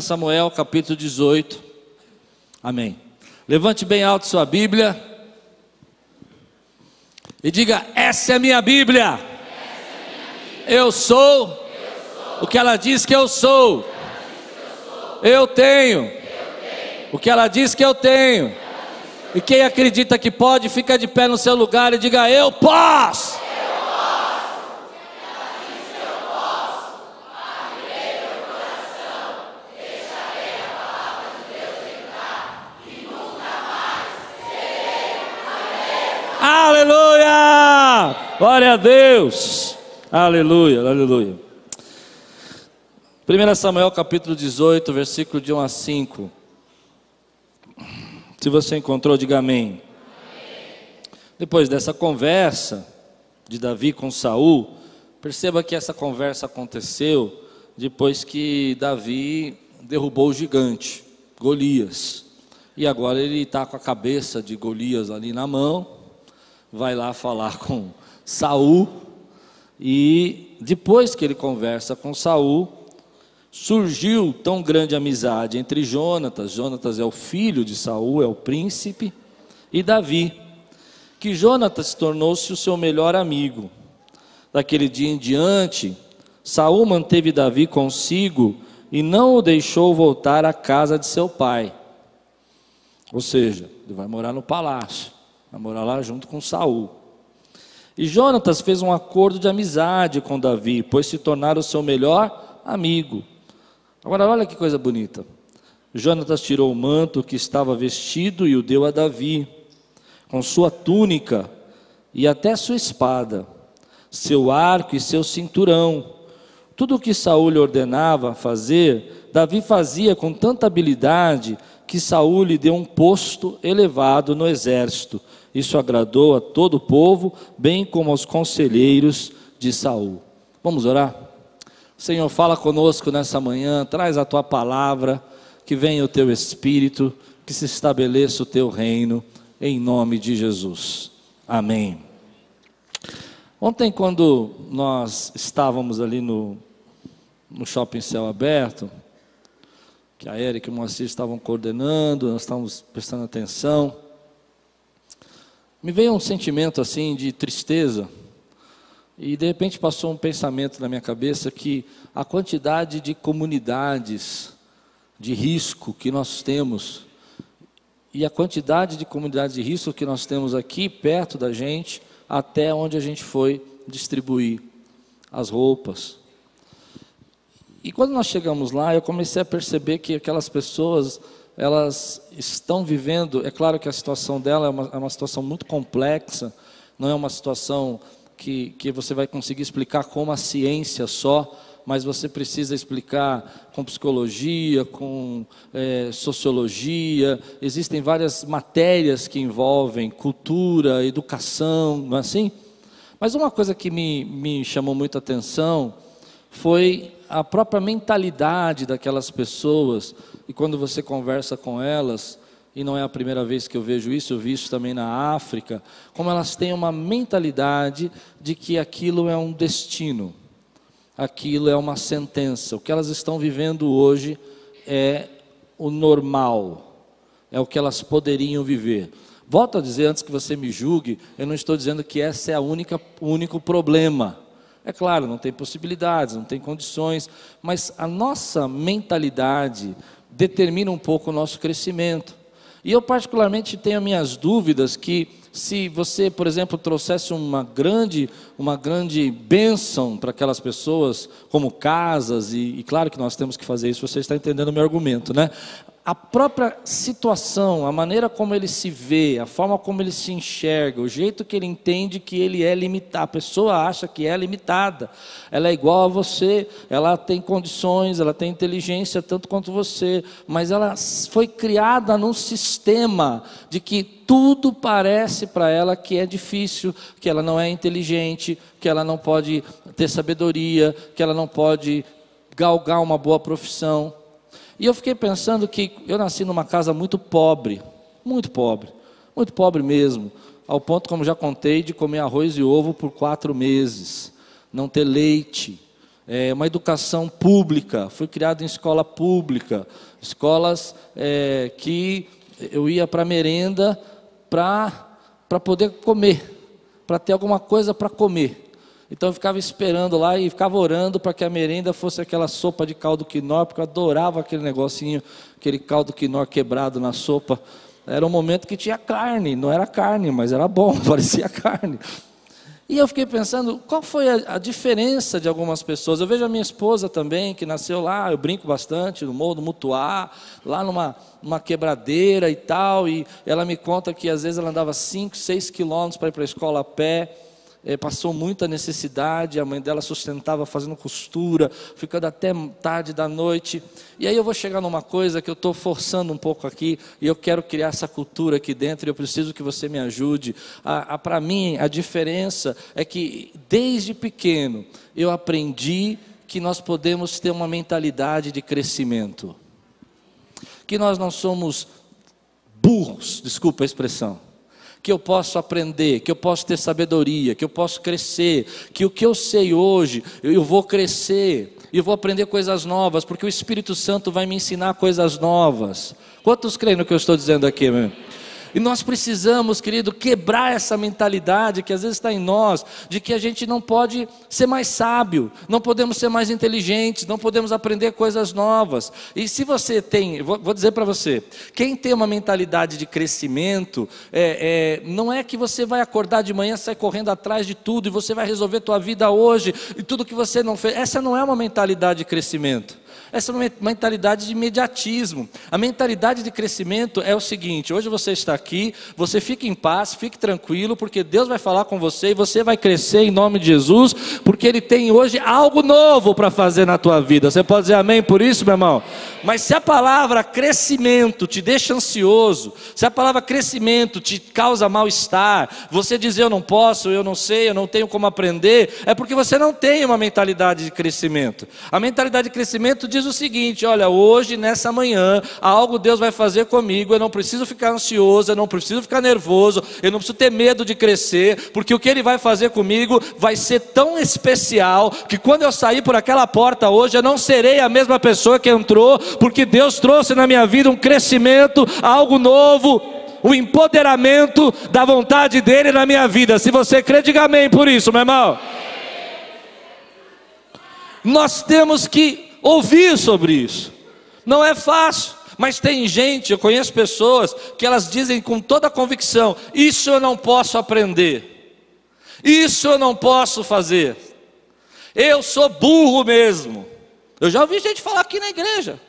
Samuel capítulo 18. Amém. Levante bem alto sua Bíblia e diga: Essa é a minha Bíblia. Eu, sou o que ela diz que eu sou. Eu tenho o que ela diz que eu tenho. E quem acredita que pode, fica de pé no seu lugar e diga: Eu posso. Aleluia! Glória a Deus! Aleluia, aleluia. 1 Samuel capítulo 18, versículo de 1 a 5. Se você encontrou, diga amém. Depois dessa conversa de Davi com Saul, perceba que essa conversa aconteceu depois que Davi derrubou o gigante, Golias. E agora ele está com a cabeça de Golias ali na mão vai lá falar com Saul e depois que ele conversa com Saul, surgiu tão grande amizade entre Jonatas, Jonatas é o filho de Saul, é o príncipe, e Davi, que Jonatas tornou-se o seu melhor amigo. Daquele dia em diante, Saul manteve Davi consigo e não o deixou voltar à casa de seu pai. Ou seja, ele vai morar no palácio vai morar lá junto com Saul. E Jonatas fez um acordo de amizade com Davi, pois se tornaram o seu melhor amigo. Agora olha que coisa bonita. Jonatas tirou o manto que estava vestido e o deu a Davi, com sua túnica e até sua espada, seu arco e seu cinturão. Tudo o que Saul lhe ordenava fazer, Davi fazia com tanta habilidade que Saul lhe deu um posto elevado no exército isso agradou a todo o povo, bem como aos conselheiros de Saul. Vamos orar? Senhor, fala conosco nessa manhã, traz a tua palavra, que venha o teu espírito, que se estabeleça o teu reino, em nome de Jesus. Amém. Ontem, quando nós estávamos ali no, no shopping céu aberto, que a Eric e o Moacir estavam coordenando, nós estávamos prestando atenção, me veio um sentimento assim de tristeza, e de repente passou um pensamento na minha cabeça que a quantidade de comunidades de risco que nós temos, e a quantidade de comunidades de risco que nós temos aqui perto da gente, até onde a gente foi distribuir as roupas. E quando nós chegamos lá, eu comecei a perceber que aquelas pessoas elas estão vivendo, é claro que a situação dela é uma, é uma situação muito complexa, não é uma situação que, que você vai conseguir explicar com uma ciência só, mas você precisa explicar com psicologia, com é, sociologia, existem várias matérias que envolvem cultura, educação, não é assim? Mas uma coisa que me, me chamou muita atenção foi a própria mentalidade daquelas pessoas, e quando você conversa com elas, e não é a primeira vez que eu vejo isso, eu vi isso também na África, como elas têm uma mentalidade de que aquilo é um destino, aquilo é uma sentença. O que elas estão vivendo hoje é o normal, é o que elas poderiam viver. Volto a dizer antes que você me julgue, eu não estou dizendo que essa é a única, o único problema. É claro, não tem possibilidades, não tem condições, mas a nossa mentalidade determina um pouco o nosso crescimento. E eu, particularmente, tenho minhas dúvidas que, se você, por exemplo, trouxesse uma grande, uma grande bênção para aquelas pessoas, como casas, e, e, claro que nós temos que fazer isso, você está entendendo o meu argumento, né? A própria situação, a maneira como ele se vê, a forma como ele se enxerga, o jeito que ele entende que ele é limitado. A pessoa acha que é limitada. Ela é igual a você, ela tem condições, ela tem inteligência tanto quanto você, mas ela foi criada num sistema de que tudo parece para ela que é difícil, que ela não é inteligente, que ela não pode ter sabedoria, que ela não pode galgar uma boa profissão. E eu fiquei pensando que eu nasci numa casa muito pobre, muito pobre, muito pobre mesmo, ao ponto, como já contei, de comer arroz e ovo por quatro meses, não ter leite, é, uma educação pública, fui criado em escola pública, escolas é, que eu ia para merenda para poder comer, para ter alguma coisa para comer. Então eu ficava esperando lá e ficava orando para que a merenda fosse aquela sopa de caldo quinó, porque eu adorava aquele negocinho, aquele caldo quinó quebrado na sopa. Era um momento que tinha carne, não era carne, mas era bom, parecia carne. E eu fiquei pensando, qual foi a, a, diferença de algumas pessoas? Eu vejo a minha esposa também, que nasceu lá, eu brinco bastante, no Morro do Mutuá, lá numa, numa quebradeira e tal, e ela me conta que às vezes ela andava 5, 6 quilômetros para ir para a escola a pé, é, passou muita necessidade, a mãe dela sustentava fazendo costura, ficando até tarde da noite. E aí eu vou chegar numa coisa que eu estou forçando um pouco aqui, e eu quero criar essa cultura aqui dentro, e eu preciso que você me ajude. Para mim, a diferença é que desde pequeno eu aprendi que nós podemos ter uma mentalidade de crescimento, que nós não somos burros, desculpa a expressão que eu posso aprender, que eu posso ter sabedoria, que eu posso crescer, que o que eu sei hoje, eu vou crescer, e vou aprender coisas novas, porque o Espírito Santo vai me ensinar coisas novas. Quantos creem no que eu estou dizendo aqui, meu? E nós precisamos, querido, quebrar essa mentalidade que às vezes está em nós, de que a gente não pode ser mais sábio, não podemos ser mais inteligentes, não podemos aprender coisas novas. E se você tem, vou, dizer para você, quem tem uma mentalidade de crescimento, é, é, não é que você vai acordar de manhã, sair correndo atrás de tudo e você vai resolver tua vida hoje e tudo que você não fez. Essa não é uma mentalidade de crescimento. Essa é uma mentalidade de imediatismo. A mentalidade de crescimento é o seguinte: hoje você está você fica em paz, fique tranquilo, porque Deus vai falar com você e você vai crescer em nome de Jesus, porque Ele tem hoje algo novo para fazer na tua vida. Você pode dizer amém por isso, meu irmão? Mas se a palavra crescimento te deixa ansioso, se a palavra crescimento te causa mal-estar, você diz eu não posso, eu não sei, eu não tenho como aprender, é porque você não tem uma mentalidade de crescimento. A mentalidade de crescimento diz o seguinte: olha, hoje, nessa manhã, algo Deus vai fazer comigo, eu não preciso ficar ansioso, eu não preciso ficar nervoso, eu não preciso ter medo de crescer, porque o que Ele vai fazer comigo vai ser tão especial que quando eu sair por aquela porta hoje, eu não serei a mesma pessoa que entrou, porque Deus trouxe na minha vida um crescimento, algo novo o empoderamento da vontade dele na minha vida. Se você crê, diga amém por isso, meu irmão. Nós temos que ouvir sobre isso. Não é fácil, mas tem gente, eu conheço pessoas que elas dizem com toda convicção: isso eu não posso aprender, isso eu não posso fazer, eu sou burro mesmo. Eu já ouvi gente falar aqui na igreja.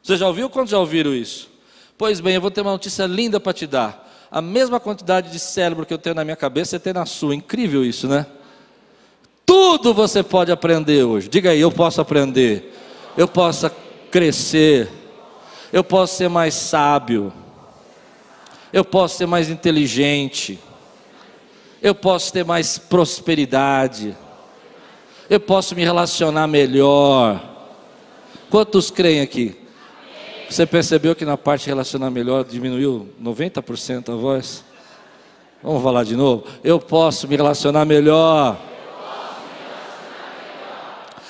Você já ouviu? Quantos já ouviram isso? Pois bem, eu vou ter uma notícia linda para te dar. A mesma quantidade de cérebro que eu tenho na minha cabeça, você tem na sua. Incrível isso, né? Tudo você pode aprender hoje. Diga aí, eu posso aprender. Eu posso crescer. Eu posso ser mais sábio. Eu posso ser mais inteligente. Eu posso ter mais prosperidade. Eu posso me relacionar melhor. Quantos creem aqui? Você percebeu que na parte relacionar melhor diminuiu 90% a voz? Vamos falar de novo? Eu posso me relacionar melhor.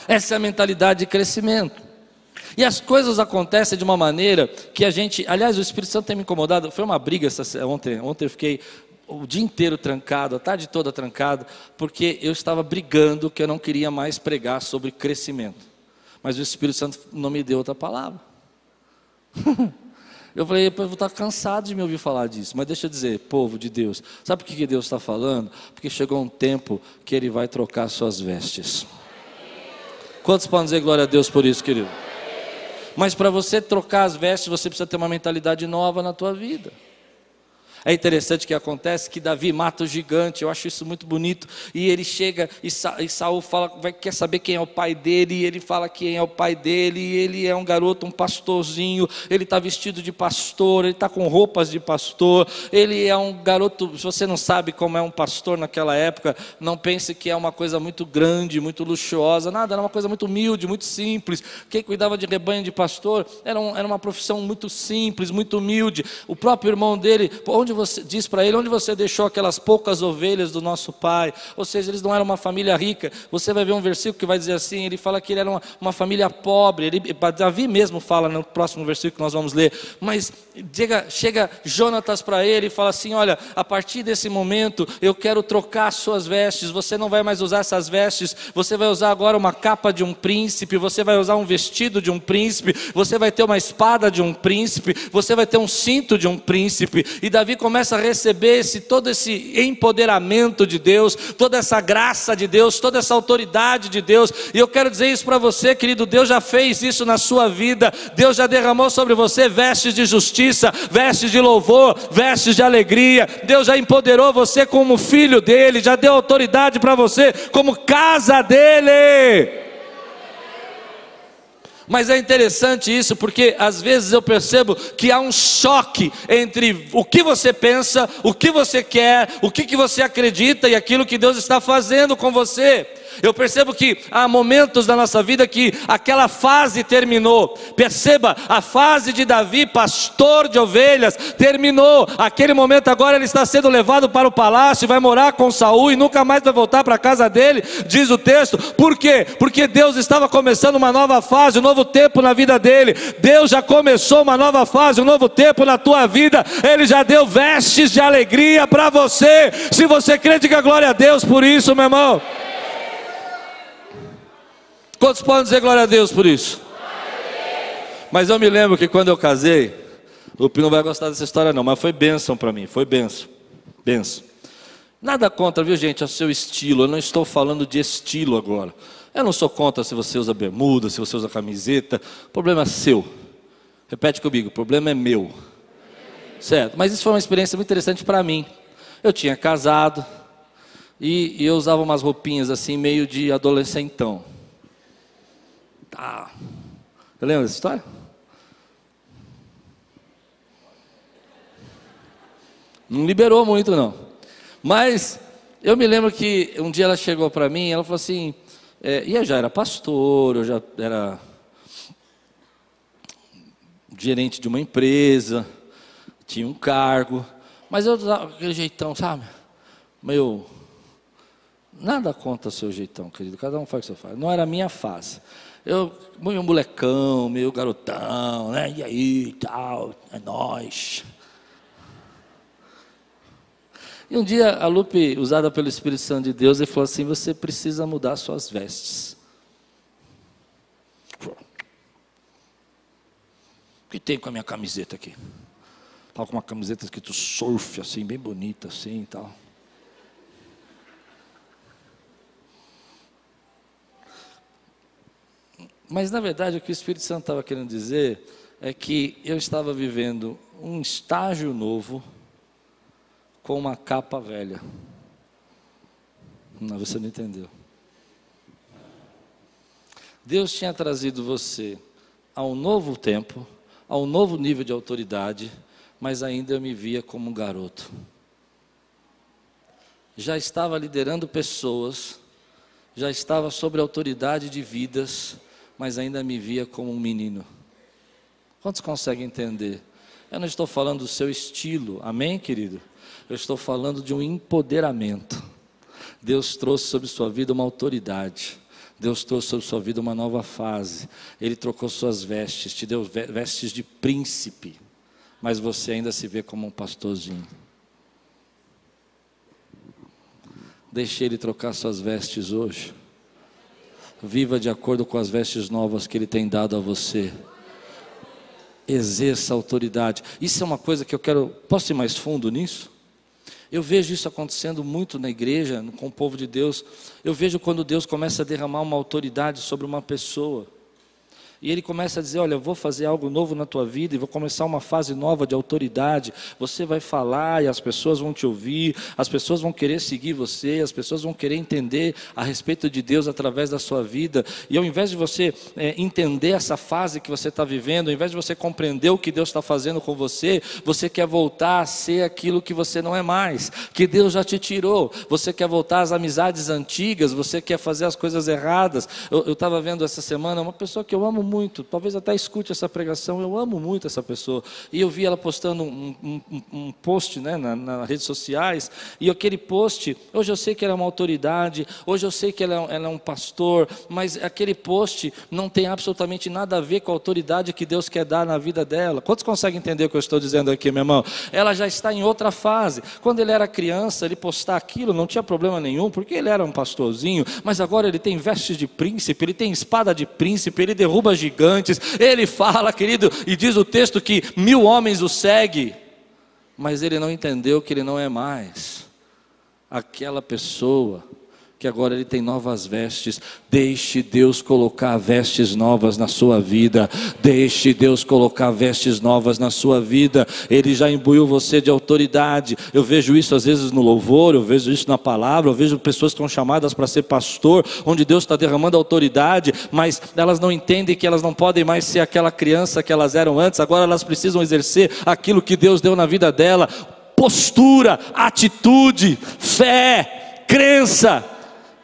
Essa é a mentalidade de crescimento. E as coisas acontecem de uma maneira que a gente. Aliás, o Espírito Santo tem me incomodado. Foi uma briga essa, ontem. Ontem eu fiquei o dia inteiro trancado, a tarde toda trancado, porque eu estava brigando que eu não queria mais pregar sobre crescimento. Mas o Espírito Santo não me deu outra palavra. eu falei, eu vou estar cansado de me ouvir falar disso. Mas deixa eu dizer, povo de Deus, sabe por que Deus está falando? Porque chegou um tempo que Ele vai trocar suas vestes. Quantos podem dizer glória a Deus por isso, querido? Mas para você trocar as vestes, você precisa ter uma mentalidade nova na tua vida. É interessante que acontece que Davi mata o gigante, eu acho isso muito bonito. E ele chega e, Sa e Saul fala, vai, quer saber quem é o pai dele, e ele fala quem é o pai dele, e ele é um garoto, um pastorzinho, ele está vestido de pastor, ele está com roupas de pastor, ele é um garoto, se você não sabe como é um pastor naquela época, não pense que é uma coisa muito grande, muito luxuosa, nada, era uma coisa muito humilde, muito simples. Quem cuidava de rebanho de pastor era, um, era uma profissão muito simples, muito humilde. O próprio irmão dele, onde você diz para ele, onde você deixou aquelas poucas ovelhas do nosso pai? Ou seja, eles não eram uma família rica. Você vai ver um versículo que vai dizer assim, ele fala que ele era uma, uma família pobre. Ele, Davi mesmo fala no próximo versículo que nós vamos ler. Mas chega, chega Jonatas para ele e fala assim: olha, a partir desse momento eu quero trocar as suas vestes. Você não vai mais usar essas vestes. Você vai usar agora uma capa de um príncipe. Você vai usar um vestido de um príncipe. Você vai ter uma espada de um príncipe. Você vai ter um cinto de um príncipe. E Davi começa a receber esse, todo esse empoderamento de Deus, toda essa graça de Deus, toda essa autoridade de Deus. E eu quero dizer isso para você, querido. Deus já fez isso na sua vida. Deus já derramou sobre você vestes de justiça, vestes de louvor, vestes de alegria. Deus já empoderou você como filho dele, já deu autoridade para você como casa dele. Mas é interessante isso porque às vezes eu percebo que há um choque entre o que você pensa, o que você quer, o que, que você acredita e aquilo que Deus está fazendo com você. Eu percebo que há momentos da nossa vida que aquela fase terminou. Perceba, a fase de Davi, pastor de ovelhas, terminou. Aquele momento agora ele está sendo levado para o palácio, vai morar com Saul e nunca mais vai voltar para a casa dele, diz o texto. Por quê? Porque Deus estava começando uma nova fase, um novo tempo na vida dele. Deus já começou uma nova fase, um novo tempo na tua vida. Ele já deu vestes de alegria para você. Se você crê, diga glória a Deus por isso, meu irmão. Quantos podem dizer glória a Deus por isso? Mas eu me lembro que quando eu casei, o Pino vai gostar dessa história não, mas foi bênção para mim, foi bênção, bênção. Nada contra, viu gente, o seu estilo, eu não estou falando de estilo agora. Eu não sou contra se você usa bermuda, se você usa camiseta, o problema é seu. Repete comigo, o problema é meu. Certo, mas isso foi uma experiência muito interessante para mim. Eu tinha casado e, e eu usava umas roupinhas assim, meio de adolescentão. Tá. Você lembra dessa história? Não liberou muito, não. Mas eu me lembro que um dia ela chegou para mim ela falou assim: é, e eu já era pastor, eu já era gerente de uma empresa, tinha um cargo, mas eu usava aquele jeitão, sabe? Meio. Nada contra o seu jeitão, querido, cada um faz o que você faz. Não era a minha fase. Eu, meio molecão, meio garotão, né? E aí, tal, é nós. E um dia a Lupe, usada pelo Espírito Santo de Deus, ele falou assim: você precisa mudar suas vestes. O que tem com a minha camiseta aqui? Estava com uma camiseta escrito surf, assim, bem bonita, assim e tal. Mas na verdade o que o Espírito Santo estava querendo dizer é que eu estava vivendo um estágio novo com uma capa velha. Não, você não entendeu. Deus tinha trazido você a um novo tempo, a um novo nível de autoridade, mas ainda eu me via como um garoto. Já estava liderando pessoas, já estava sobre autoridade de vidas, mas ainda me via como um menino. Quantos conseguem entender? Eu não estou falando do seu estilo, amém, querido? Eu estou falando de um empoderamento. Deus trouxe sobre sua vida uma autoridade. Deus trouxe sobre sua vida uma nova fase. Ele trocou suas vestes, te deu vestes de príncipe, mas você ainda se vê como um pastorzinho. Deixe Ele trocar suas vestes hoje. Viva de acordo com as vestes novas que Ele tem dado a você. Exerça autoridade. Isso é uma coisa que eu quero. Posso ir mais fundo nisso? Eu vejo isso acontecendo muito na igreja, com o povo de Deus. Eu vejo quando Deus começa a derramar uma autoridade sobre uma pessoa. E ele começa a dizer: Olha, eu vou fazer algo novo na tua vida e vou começar uma fase nova de autoridade. Você vai falar e as pessoas vão te ouvir, as pessoas vão querer seguir você, as pessoas vão querer entender a respeito de Deus através da sua vida. E ao invés de você é, entender essa fase que você está vivendo, ao invés de você compreender o que Deus está fazendo com você, você quer voltar a ser aquilo que você não é mais, que Deus já te tirou. Você quer voltar às amizades antigas, você quer fazer as coisas erradas. Eu estava vendo essa semana uma pessoa que eu amo muito muito, talvez até escute essa pregação, eu amo muito essa pessoa. E eu vi ela postando um, um, um post né, na, nas redes sociais, e aquele post, hoje eu sei que ela é uma autoridade, hoje eu sei que ela é, ela é um pastor, mas aquele post não tem absolutamente nada a ver com a autoridade que Deus quer dar na vida dela. Quantos conseguem entender o que eu estou dizendo aqui, meu irmão? Ela já está em outra fase. Quando ele era criança, ele postar aquilo não tinha problema nenhum, porque ele era um pastorzinho, mas agora ele tem vestes de príncipe, ele tem espada de príncipe, ele derruba gigantes, ele fala, querido, e diz o texto que mil homens o seguem, mas ele não entendeu que ele não é mais aquela pessoa que agora ele tem novas vestes. Deixe Deus colocar vestes novas na sua vida. Deixe Deus colocar vestes novas na sua vida. Ele já imbuiu você de autoridade. Eu vejo isso às vezes no louvor, eu vejo isso na palavra, eu vejo pessoas que estão chamadas para ser pastor, onde Deus está derramando autoridade, mas elas não entendem que elas não podem mais ser aquela criança que elas eram antes, agora elas precisam exercer aquilo que Deus deu na vida dela. Postura, atitude, fé, crença,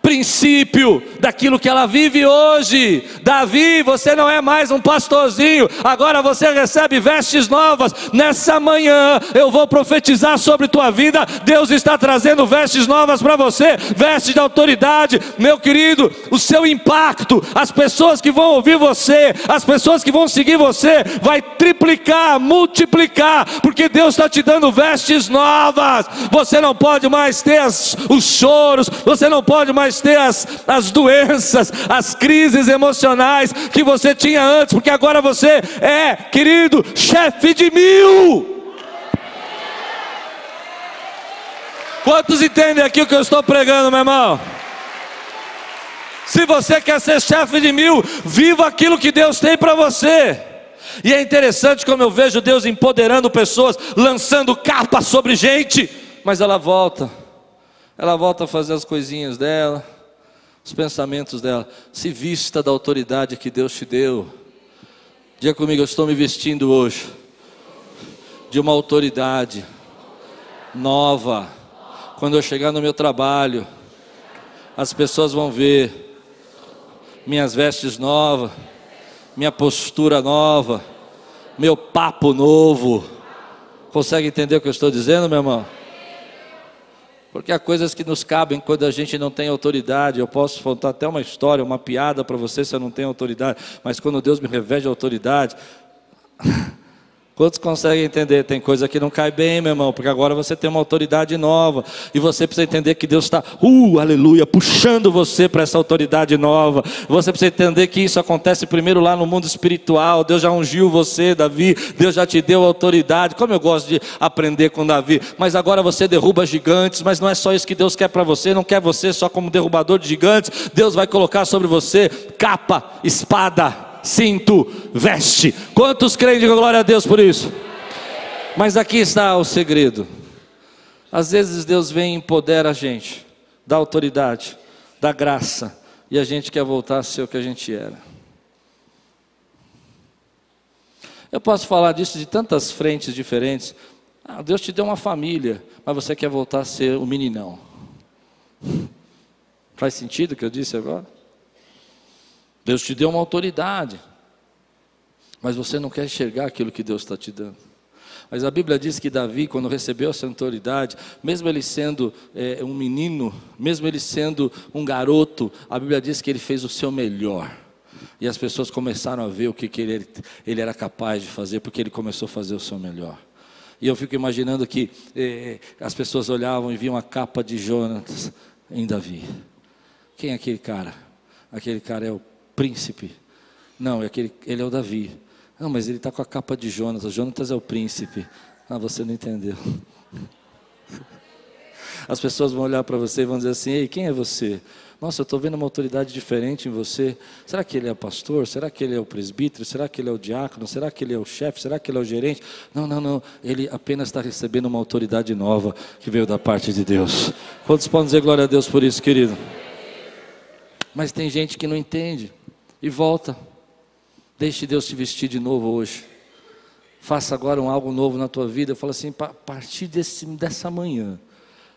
princípio daquilo que ela vive hoje. Davi, você não é mais um pastorzinho, agora você recebe vestes novas. Nessa manhã eu vou profetizar sobre tua vida. Deus está trazendo vestes novas para você, vestes de autoridade, meu querido. O seu impacto, as pessoas que vão ouvir você, as pessoas que vão seguir você, vai triplicar, multiplicar, porque Deus está te dando vestes novas. Você não pode mais ter os choros, você não pode mais ter as, as doenças, as crises emocionais que você tinha antes, porque agora você é, querido, chefe de mil. Quantos entendem aqui o que eu estou pregando, meu irmão? Se você quer ser chefe de mil, viva aquilo que Deus tem para você. E é interessante como eu vejo Deus empoderando pessoas, lançando capa sobre gente, mas ela volta, ela volta a fazer as coisinhas dela, os pensamentos dela. Se vista da autoridade que Deus te deu. Diga comigo, eu estou me vestindo hoje de uma autoridade nova. Quando eu chegar no meu trabalho, as pessoas vão ver minhas vestes novas, minha postura nova, meu papo novo. Consegue entender o que eu estou dizendo, meu irmão? Porque há coisas que nos cabem quando a gente não tem autoridade. Eu posso contar até uma história, uma piada para você se eu não tenho autoridade. Mas quando Deus me reveste autoridade, Quantos conseguem entender? Tem coisa que não cai bem, meu irmão, porque agora você tem uma autoridade nova e você precisa entender que Deus está, uh, aleluia, puxando você para essa autoridade nova. Você precisa entender que isso acontece primeiro lá no mundo espiritual. Deus já ungiu você, Davi, Deus já te deu autoridade. Como eu gosto de aprender com Davi, mas agora você derruba gigantes, mas não é só isso que Deus quer para você, não quer você só como derrubador de gigantes. Deus vai colocar sobre você capa, espada, cinto, veste. Quantos creem? Digam glória a Deus por isso. Mas aqui está o segredo. Às vezes Deus vem e empodera a gente, dá autoridade, dá graça, e a gente quer voltar a ser o que a gente era. Eu posso falar disso de tantas frentes diferentes. Ah, Deus te deu uma família, mas você quer voltar a ser o meninão. Faz sentido o que eu disse agora? Deus te deu uma autoridade, mas você não quer enxergar aquilo que Deus está te dando. Mas a Bíblia diz que Davi, quando recebeu essa autoridade, mesmo ele sendo é, um menino, mesmo ele sendo um garoto, a Bíblia diz que ele fez o seu melhor. E as pessoas começaram a ver o que, que ele, ele era capaz de fazer, porque ele começou a fazer o seu melhor. E eu fico imaginando que é, as pessoas olhavam e viam a capa de Jonas em Davi. Quem é aquele cara? Aquele cara é o príncipe. Não, é aquele, ele é o Davi. Não, mas ele está com a capa de Jonas. O Jonas é o príncipe. Ah, você não entendeu. As pessoas vão olhar para você e vão dizer assim: Ei, quem é você? Nossa, eu estou vendo uma autoridade diferente em você. Será que ele é pastor? Será que ele é o presbítero? Será que ele é o diácono? Será que ele é o chefe? Será que ele é o gerente? Não, não, não. Ele apenas está recebendo uma autoridade nova que veio da parte de Deus. Quantos podem dizer glória a Deus por isso, querido? Mas tem gente que não entende e volta. Deixe Deus te vestir de novo hoje. Faça agora um algo novo na tua vida. Fala assim: a partir desse, dessa manhã,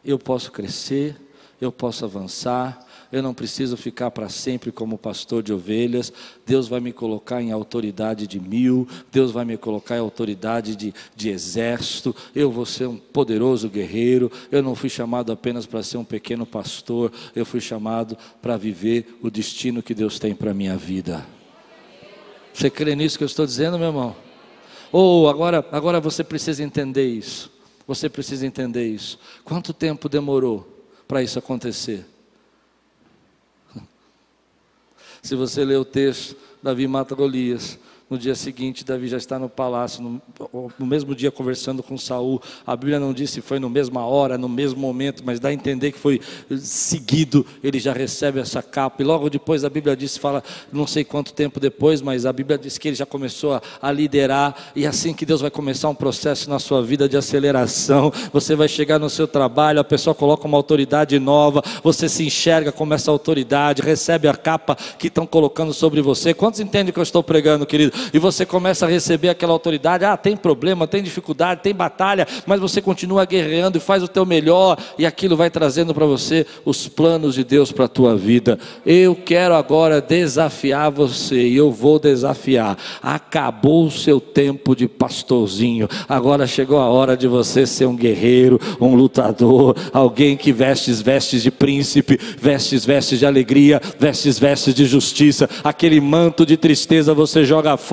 eu posso crescer, eu posso avançar, eu não preciso ficar para sempre como pastor de ovelhas, Deus vai me colocar em autoridade de mil, Deus vai me colocar em autoridade de, de exército, eu vou ser um poderoso guerreiro, eu não fui chamado apenas para ser um pequeno pastor, eu fui chamado para viver o destino que Deus tem para a minha vida. Você crê nisso que eu estou dizendo, meu irmão? Ou oh, agora, agora você precisa entender isso. Você precisa entender isso. Quanto tempo demorou para isso acontecer? Se você ler o texto, Davi mata Golias. No dia seguinte, Davi já está no palácio, no, no, mesmo dia conversando com Saul. A Bíblia não diz se foi no mesma hora, no mesmo momento, mas dá a entender que foi seguido. Ele já recebe essa capa. E logo depois a Bíblia diz, fala, não sei quanto tempo depois, mas a Bíblia diz que ele já começou a, a liderar. E é assim que Deus vai começar um processo na sua vida de aceleração. Você vai chegar no seu trabalho, a pessoa coloca uma autoridade nova, você se enxerga como essa autoridade, recebe a capa que estão colocando sobre você. Quantos entendem que eu estou pregando, querido? E você começa a receber aquela autoridade. Ah, tem problema, tem dificuldade, tem batalha, mas você continua guerreando e faz o teu melhor, e aquilo vai trazendo para você os planos de Deus para a tua vida. Eu quero agora desafiar você, e eu vou desafiar. Acabou o seu tempo de pastorzinho, agora chegou a hora de você ser um guerreiro, um lutador, alguém que vestes vestes de príncipe, vestes vestes de alegria, vestes vestes de justiça, aquele manto de tristeza você joga fora,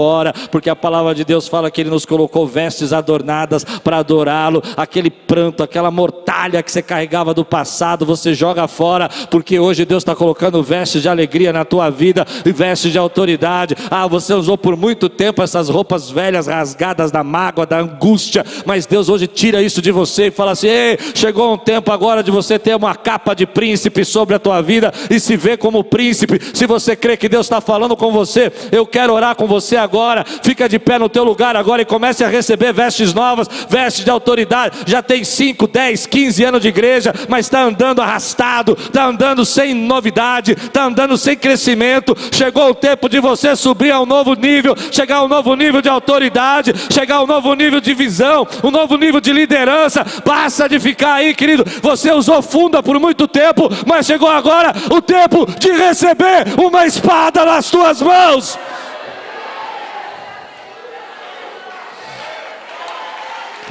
porque a palavra de Deus fala que Ele nos colocou vestes adornadas para adorá-lo, aquele pranto, aquela mortalha que você carregava do passado, você joga fora, porque hoje Deus está colocando vestes de alegria na tua vida e vestes de autoridade. Ah, você usou por muito tempo essas roupas velhas, rasgadas da mágoa, da angústia, mas Deus hoje tira isso de você e fala assim: Ei, chegou um tempo agora de você ter uma capa de príncipe sobre a tua vida e se ver como príncipe. Se você crê que Deus está falando com você, eu quero orar com você agora, fica de pé no teu lugar agora e comece a receber vestes novas, vestes de autoridade. Já tem 5, 10, 15 anos de igreja, mas está andando arrastado, está andando sem novidade, está andando sem crescimento. Chegou o tempo de você subir a um novo nível, chegar a um novo nível de autoridade, chegar a um novo nível de visão, um novo nível de liderança. Passa de ficar aí, querido. Você usou funda por muito tempo, mas chegou agora o tempo de receber uma espada nas tuas mãos.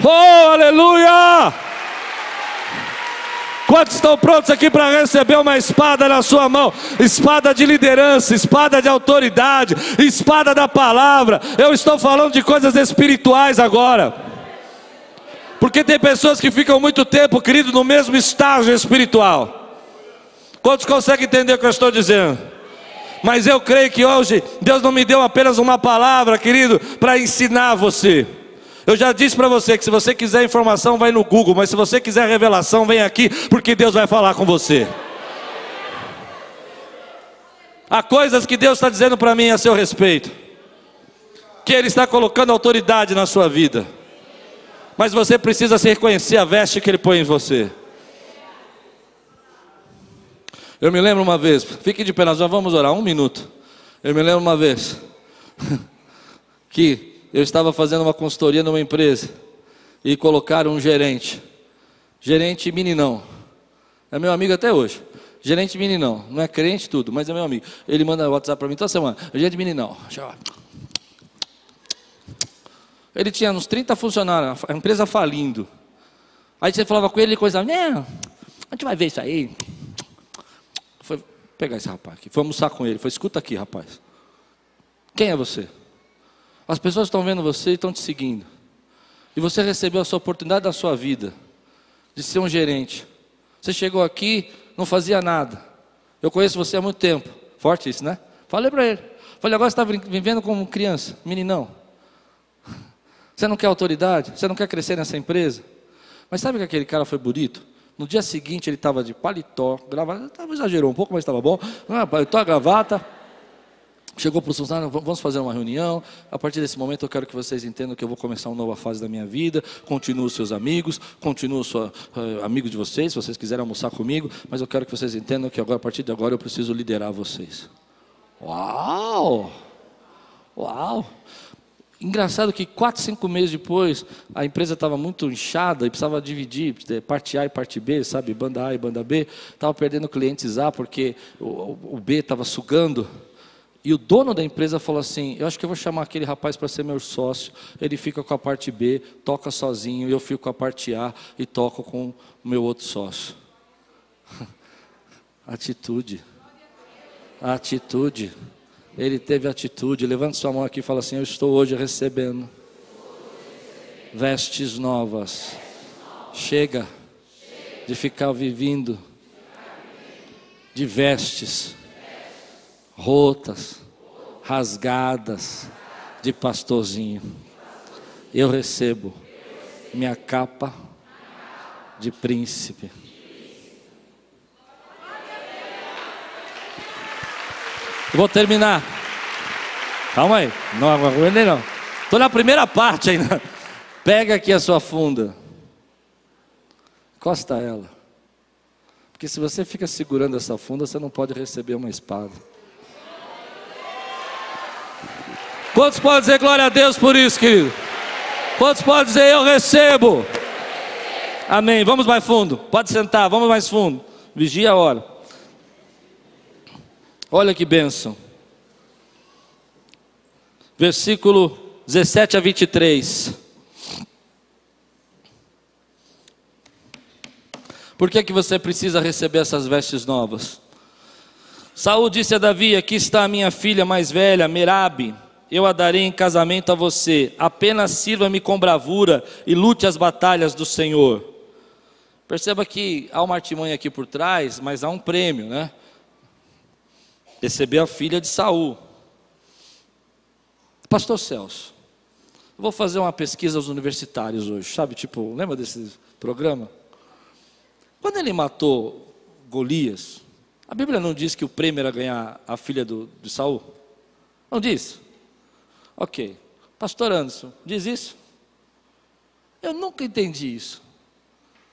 Oh, aleluia! Quantos estão prontos aqui para receber uma espada na sua mão? Espada de liderança, espada de autoridade, espada da palavra. Eu estou falando de coisas espirituais agora. Porque tem pessoas que ficam muito tempo, querido, no mesmo estágio espiritual. Quantos conseguem entender o que eu estou dizendo? Mas eu creio que hoje Deus não me deu apenas uma palavra, querido, para ensinar você. Eu já disse para você que se você quiser informação, vai no Google, mas se você quiser revelação, vem aqui, porque Deus vai falar com você. Há coisas que Deus está dizendo para mim a seu respeito, que Ele está colocando autoridade na sua vida, mas você precisa se reconhecer a veste que Ele põe em você. Eu me lembro uma vez, fique de pé, nós vamos orar um minuto. Eu me lembro uma vez que eu estava fazendo uma consultoria numa empresa e colocaram um gerente, gerente meninão, é meu amigo até hoje. Gerente meninão, não é crente tudo, mas é meu amigo. Ele manda WhatsApp para mim toda semana. Gerente meninão. Ele tinha uns 30 funcionários, a empresa falindo. Aí você falava com ele, coisa, não, a gente vai ver isso aí. Foi pegar esse rapaz aqui, foi almoçar com ele. Foi, escuta aqui, rapaz. Quem é você? As pessoas estão vendo você e estão te seguindo. E você recebeu a sua oportunidade da sua vida de ser um gerente. Você chegou aqui, não fazia nada. Eu conheço você há muito tempo. Forte isso, né? Falei para ele. Falei, agora você está vivendo como criança, meninão. Você não quer autoridade? Você não quer crescer nessa empresa? Mas sabe que aquele cara foi bonito? No dia seguinte ele estava de paletó, gravata, exagerou um pouco, mas estava bom. Ah, paletó, gravata, Chegou para os funcionários, vamos fazer uma reunião. A partir desse momento eu quero que vocês entendam que eu vou começar uma nova fase da minha vida. Continuo seus amigos, continuo sua, uh, amigo de vocês, se vocês quiserem almoçar comigo, mas eu quero que vocês entendam que agora, a partir de agora eu preciso liderar vocês. Uau! Uau! Engraçado que quatro, cinco meses depois, a empresa estava muito inchada e precisava dividir, parte A e parte B, sabe? Banda A e banda B. Estava perdendo clientes A porque o, o B estava sugando. E o dono da empresa falou assim: Eu acho que eu vou chamar aquele rapaz para ser meu sócio. Ele fica com a parte B, toca sozinho, eu fico com a parte A e toco com o meu outro sócio. Atitude. Atitude. Ele teve atitude. Levante sua mão aqui e fala assim: Eu estou hoje recebendo vestes novas. Chega de ficar vivendo de vestes rotas, rasgadas de pastorzinho. Eu recebo minha capa de príncipe. Vou terminar. Calma aí. Não aguentei não. Estou na primeira parte ainda. Pega aqui a sua funda. Costa ela. Porque se você fica segurando essa funda, você não pode receber uma espada. Quantos podem dizer glória a Deus por isso, querido? Quantos podem dizer eu recebo? Amém. Vamos mais fundo. Pode sentar, vamos mais fundo. Vigia a hora. Olha que bênção. Versículo 17 a 23. Por que, que você precisa receber essas vestes novas? Saúl disse a Davi: Aqui está a minha filha mais velha, Merabe. Eu a darei em casamento a você. Apenas sirva-me com bravura e lute as batalhas do Senhor. Perceba que há uma artimanha aqui por trás, mas há um prêmio, né? receber a filha de Saul. Pastor Celso, vou fazer uma pesquisa aos universitários hoje, sabe? Tipo, lembra desse programa? Quando ele matou Golias, a Bíblia não diz que o prêmio era ganhar a filha do, de Saul? Não diz? Ok. Pastor Anderson, diz isso? Eu nunca entendi isso.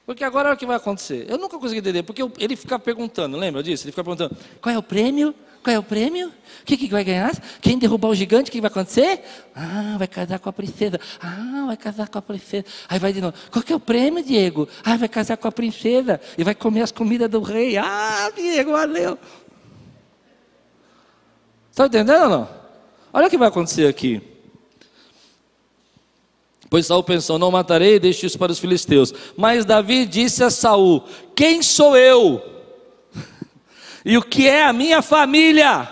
Porque agora é o que vai acontecer. Eu nunca consegui entender, porque ele fica perguntando, lembra disso? Ele fica perguntando: qual é o prêmio? Qual é o prêmio? O que, que vai ganhar? Quem derrubar o gigante, o que vai acontecer? Ah, vai casar com a princesa. Ah, vai casar com a princesa. Aí vai de novo. Qual que é o prêmio, Diego? Ah, vai casar com a princesa. E vai comer as comidas do rei. Ah, Diego, valeu. Está entendendo ou não? Olha o que vai acontecer aqui. Pois Saul pensou: Não matarei, deixe isso para os filisteus. Mas Davi disse a Saul: Quem sou eu? E o que é a minha família?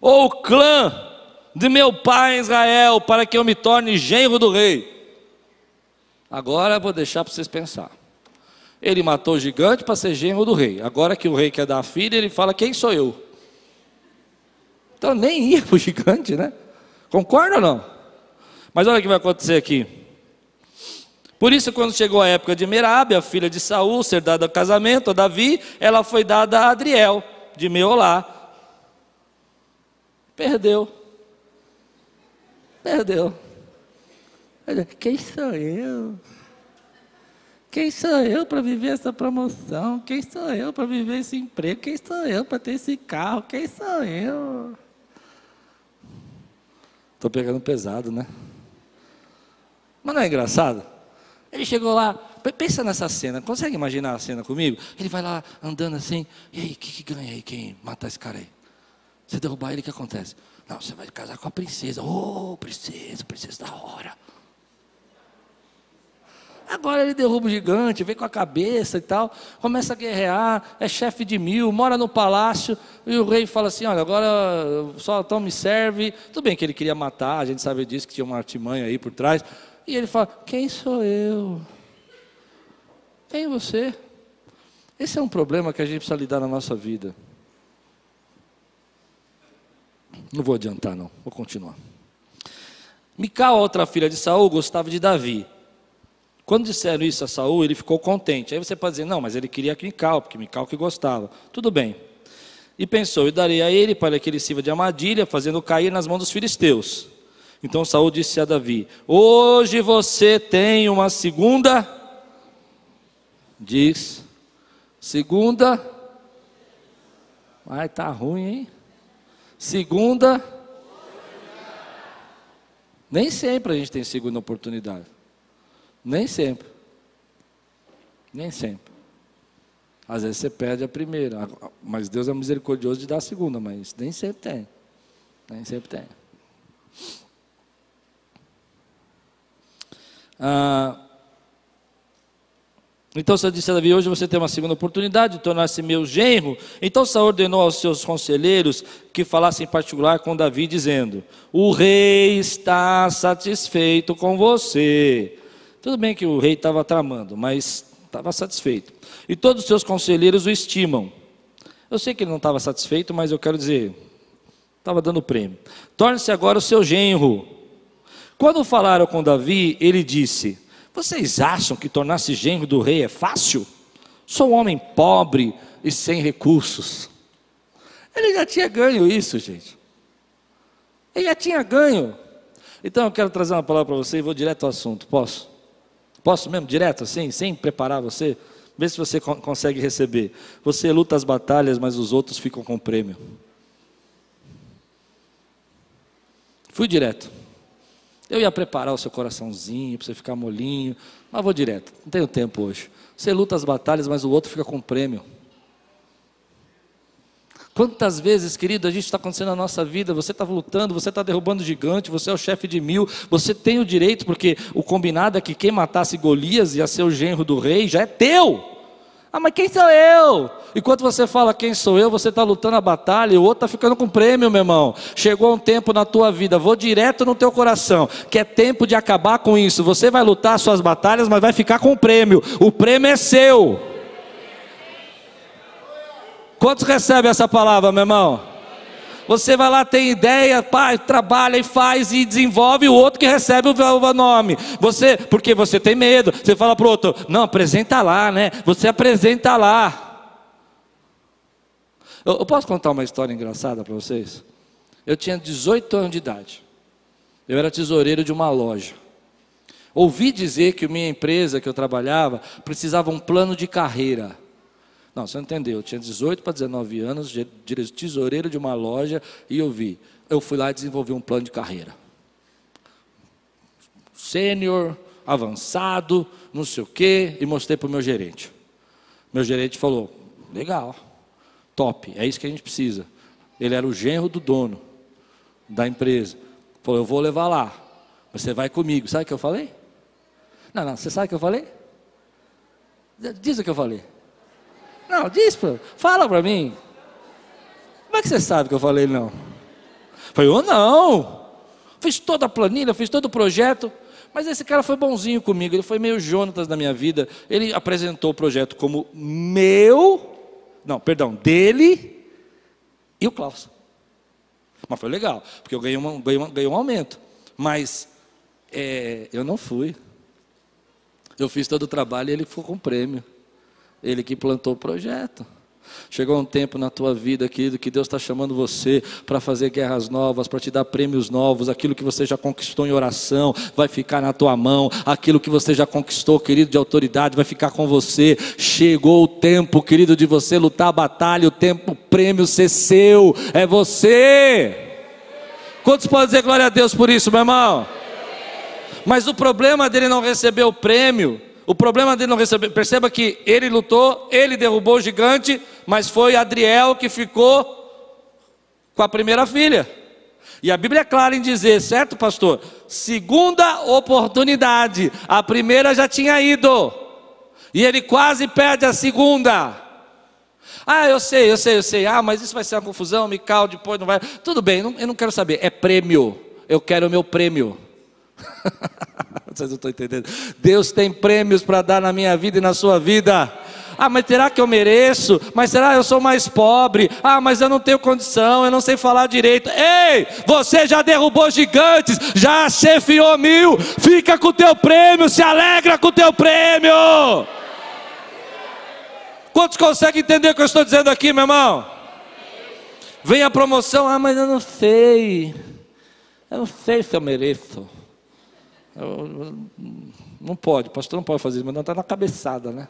Ou o clã de meu pai Israel, para que eu me torne genro do rei? Agora vou deixar para vocês pensar. Ele matou o gigante para ser genro do rei. Agora que o rei quer dar a filha, ele fala: Quem sou eu? Então nem ia para o gigante, né? Concorda ou não? Mas olha o que vai acontecer aqui. Por isso, quando chegou a época de Merabe, a filha de Saul, ser dada a casamento a Davi, ela foi dada a Adriel, de Meolá. Perdeu. Perdeu. Quem sou eu? Quem sou eu para viver essa promoção? Quem sou eu para viver esse emprego? Quem sou eu para ter esse carro? Quem sou eu? Estou pegando pesado, né? Mas não é engraçado? Ele chegou lá, pensa nessa cena, consegue imaginar a cena comigo? Ele vai lá andando assim, e aí, o que, que ganha aí quem matar esse cara aí? Você derrubar ele, o que acontece? Não, você vai casar com a princesa. Oh, princesa, princesa da hora. Agora ele derruba o gigante, vem com a cabeça e tal, começa a guerrear, é chefe de mil, mora no palácio, e o rei fala assim: olha, agora só então me serve. Tudo bem que ele queria matar, a gente sabe disso, que tinha uma artimanha aí por trás, e ele fala: Quem sou eu? Quem é você? Esse é um problema que a gente precisa lidar na nossa vida. Não vou adiantar, não, vou continuar. Mical, outra filha de Saul, gostava de Davi. Quando disseram isso a Saul, ele ficou contente. Aí você pode dizer, não, mas ele queria que Mical, porque Mical que gostava. Tudo bem. E pensou, eu darei a ele para que ele sirva de armadilha, fazendo cair nas mãos dos filisteus. Então Saul disse a Davi: Hoje você tem uma segunda. Diz, segunda. Ai, tá ruim, hein? Segunda. Nem sempre a gente tem segunda oportunidade. Nem sempre. Nem sempre. Às vezes você perde a primeira, mas Deus é misericordioso de dar a segunda, mas nem sempre tem. Nem sempre tem. Ah, então Saul disse a Davi: Hoje você tem uma segunda oportunidade de tornar-se meu genro. Então Saul ordenou aos seus conselheiros que falassem em particular com Davi, dizendo: O rei está satisfeito com você. Tudo bem que o rei estava tramando, mas estava satisfeito. E todos os seus conselheiros o estimam. Eu sei que ele não estava satisfeito, mas eu quero dizer, estava dando prêmio. Torne-se agora o seu genro. Quando falaram com Davi, ele disse: Vocês acham que tornar-se genro do rei é fácil? Sou um homem pobre e sem recursos. Ele já tinha ganho isso, gente. Ele já tinha ganho. Então eu quero trazer uma palavra para você e vou direto ao assunto. Posso? Posso mesmo, direto assim, sem preparar você? Vê se você consegue receber. Você luta as batalhas, mas os outros ficam com o prêmio. Fui direto. Eu ia preparar o seu coraçãozinho para você ficar molinho, mas vou direto. Não tenho tempo hoje. Você luta as batalhas, mas o outro fica com o prêmio. Quantas vezes, querido, a gente está acontecendo na nossa vida, você está lutando, você está derrubando gigante, você é o chefe de mil, você tem o direito, porque o combinado é que quem matasse Golias ia ser o genro do rei, já é teu. Ah, mas quem sou eu? Enquanto você fala quem sou eu, você está lutando a batalha e o outro está ficando com prêmio, meu irmão. Chegou um tempo na tua vida, vou direto no teu coração, que é tempo de acabar com isso. Você vai lutar suas batalhas, mas vai ficar com o prêmio. O prêmio é seu. Quantos recebem essa palavra, meu irmão? Você vai lá, tem ideia, pai, trabalha e faz e desenvolve o outro que recebe o nome. Você, porque você tem medo, você fala para o outro, não, apresenta lá, né? Você apresenta lá. Eu, eu posso contar uma história engraçada para vocês? Eu tinha 18 anos de idade. Eu era tesoureiro de uma loja. Ouvi dizer que minha empresa que eu trabalhava precisava um plano de carreira. Não, você não entendeu. Eu tinha 18 para 19 anos, tesoureiro de uma loja, e eu vi. Eu fui lá e desenvolvi um plano de carreira. Sênior, avançado, não sei o quê, e mostrei para o meu gerente. Meu gerente falou: legal, top, é isso que a gente precisa. Ele era o genro do dono da empresa. Falou: eu vou levar lá, você vai comigo. Sabe o que eu falei? Não, não, você sabe o que eu falei? Diz o que eu falei. Não, diz, pra, fala para mim. Como é que você sabe que eu falei não? Falei, eu não. Fiz toda a planilha, fiz todo o projeto. Mas esse cara foi bonzinho comigo, ele foi meio Jonatas na minha vida. Ele apresentou o projeto como meu, não, perdão, dele e o Klaus. Mas foi legal, porque eu ganhei, uma, ganhei, uma, ganhei um aumento. Mas é, eu não fui. Eu fiz todo o trabalho e ele ficou com prêmio. Ele que plantou o projeto. Chegou um tempo na tua vida, querido, que Deus está chamando você para fazer guerras novas, para te dar prêmios novos. Aquilo que você já conquistou em oração vai ficar na tua mão. Aquilo que você já conquistou, querido, de autoridade, vai ficar com você. Chegou o tempo, querido, de você lutar a batalha. O tempo, o prêmio ser seu. É você. Quantos podem dizer glória a Deus por isso, meu irmão? Mas o problema dele não receber o prêmio o problema dele não receber, perceba que ele lutou, ele derrubou o gigante, mas foi Adriel que ficou com a primeira filha. E a Bíblia é clara em dizer, certo, pastor? Segunda oportunidade, a primeira já tinha ido, e ele quase perde a segunda. Ah, eu sei, eu sei, eu sei. Ah, mas isso vai ser uma confusão, me cal, depois não vai. Tudo bem, eu não quero saber. É prêmio. Eu quero o meu prêmio. Vocês não estão entendendo. Deus tem prêmios para dar na minha vida e na sua vida. Ah, mas será que eu mereço? Mas será que eu sou mais pobre? Ah, mas eu não tenho condição, eu não sei falar direito. Ei, você já derrubou gigantes, já chefiou mil. Fica com o teu prêmio, se alegra com o teu prêmio. Quantos conseguem entender o que eu estou dizendo aqui, meu irmão? Vem a promoção, ah, mas eu não sei. Eu não sei se eu mereço. Não pode, o pastor não pode fazer isso, mas não está na cabeçada, né?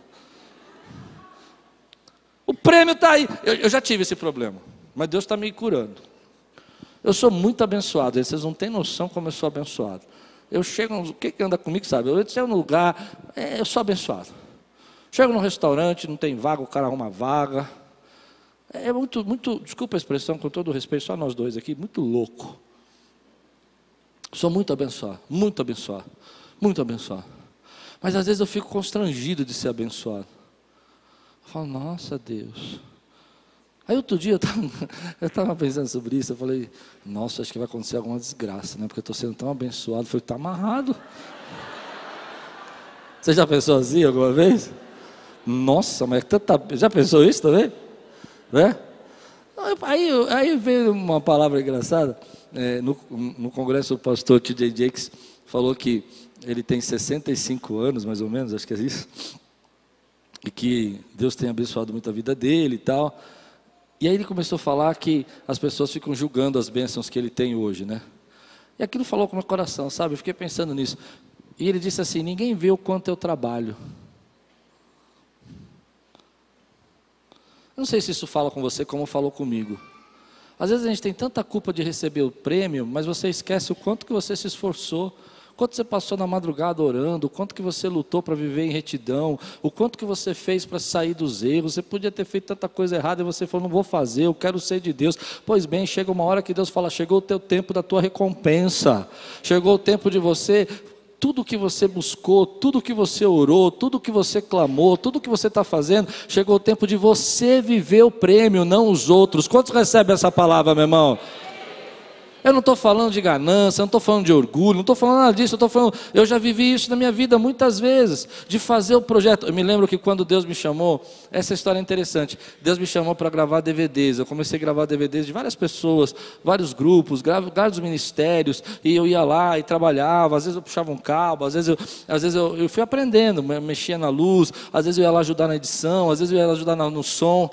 O prêmio está aí. Eu, eu, já tive esse problema, mas Deus está me curando. Eu sou muito abençoado, vocês não têm noção como eu sou abençoado. Eu chego, o que, anda comigo, sabe? Eu chego no lugar, é, eu sou abençoado. Chego num restaurante, não tem vaga, o cara arruma vaga. É muito, muito, desculpa a expressão, com todo respeito, só nós dois aqui, muito louco. Sou muito abençoado, muito abençoado, muito abençoado. Mas às vezes eu fico constrangido de ser abençoado. Eu falo, nossa Deus. Aí outro dia eu estava pensando sobre isso, eu falei, nossa, acho que vai acontecer alguma desgraça, né? Porque eu estou sendo tão abençoado. Eu falei, está amarrado. Você já pensou assim alguma vez? Nossa, mas tanta. Já pensou isso também? Né? Aí, aí veio uma palavra engraçada. É, no, no congresso, o pastor T.J. Jakes falou que ele tem 65 anos, mais ou menos, acho que é isso. E que Deus tem abençoado muito a vida dele e tal. E aí ele começou a falar que as pessoas ficam julgando as bênçãos que ele tem hoje, né? E aquilo falou com o meu coração, sabe? Eu fiquei pensando nisso. E ele disse assim: ninguém vê o quanto eu trabalho. Não sei se isso fala com você como falou comigo. Às vezes a gente tem tanta culpa de receber o prêmio, mas você esquece o quanto que você se esforçou quanto você passou na madrugada orando, o quanto que você lutou para viver em retidão, o quanto que você fez para sair dos erros. Você podia ter feito tanta coisa errada e você falou, não vou fazer, eu quero ser de Deus. Pois bem, chega uma hora que Deus fala, chegou o teu tempo da tua recompensa. Chegou o tempo de você tudo que você buscou, tudo que você orou, tudo que você clamou, tudo que você está fazendo, chegou o tempo de você viver o prêmio, não os outros. Quantos recebem essa palavra, meu irmão? Eu não estou falando de ganância, não estou falando de orgulho, não estou falando nada disso, eu estou falando, eu já vivi isso na minha vida muitas vezes, de fazer o projeto. Eu me lembro que quando Deus me chamou, essa história é interessante. Deus me chamou para gravar DVDs. Eu comecei a gravar DVDs de várias pessoas, vários grupos, vários ministérios, e eu ia lá e trabalhava, às vezes eu puxava um cabo, às vezes eu, às vezes eu, eu fui aprendendo, mexia na luz, às vezes eu ia lá ajudar na edição, às vezes eu ia lá ajudar no som.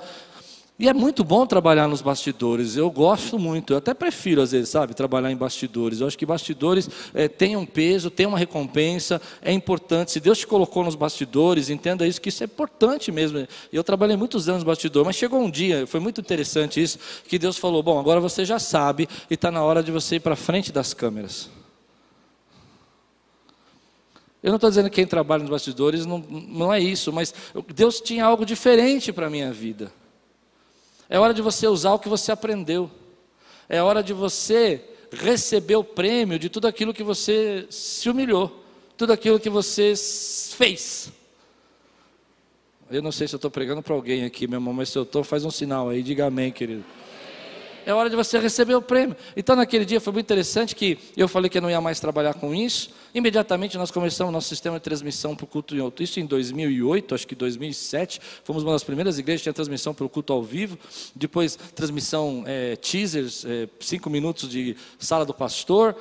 E é muito bom trabalhar nos bastidores, eu gosto muito, eu até prefiro às vezes, sabe, trabalhar em bastidores. Eu acho que bastidores é, têm um peso, têm uma recompensa, é importante. Se Deus te colocou nos bastidores, entenda isso, que isso é importante mesmo. Eu trabalhei muitos anos nos bastidores, mas chegou um dia, foi muito interessante isso, que Deus falou: Bom, agora você já sabe e está na hora de você ir para frente das câmeras. Eu não estou dizendo que quem trabalha nos bastidores não, não é isso, mas Deus tinha algo diferente para a minha vida. É hora de você usar o que você aprendeu. É hora de você receber o prêmio de tudo aquilo que você se humilhou, tudo aquilo que você fez. Eu não sei se eu estou pregando para alguém aqui, meu irmão, mas se eu estou, faz um sinal aí, diga amém, querido é hora de você receber o prêmio. Então, naquele dia foi muito interessante que eu falei que eu não ia mais trabalhar com isso. Imediatamente nós começamos nosso sistema de transmissão para o culto em alto. Isso em 2008, acho que 2007. Fomos uma das primeiras igrejas que tinha transmissão para o culto ao vivo. Depois, transmissão é, teasers, é, cinco minutos de sala do pastor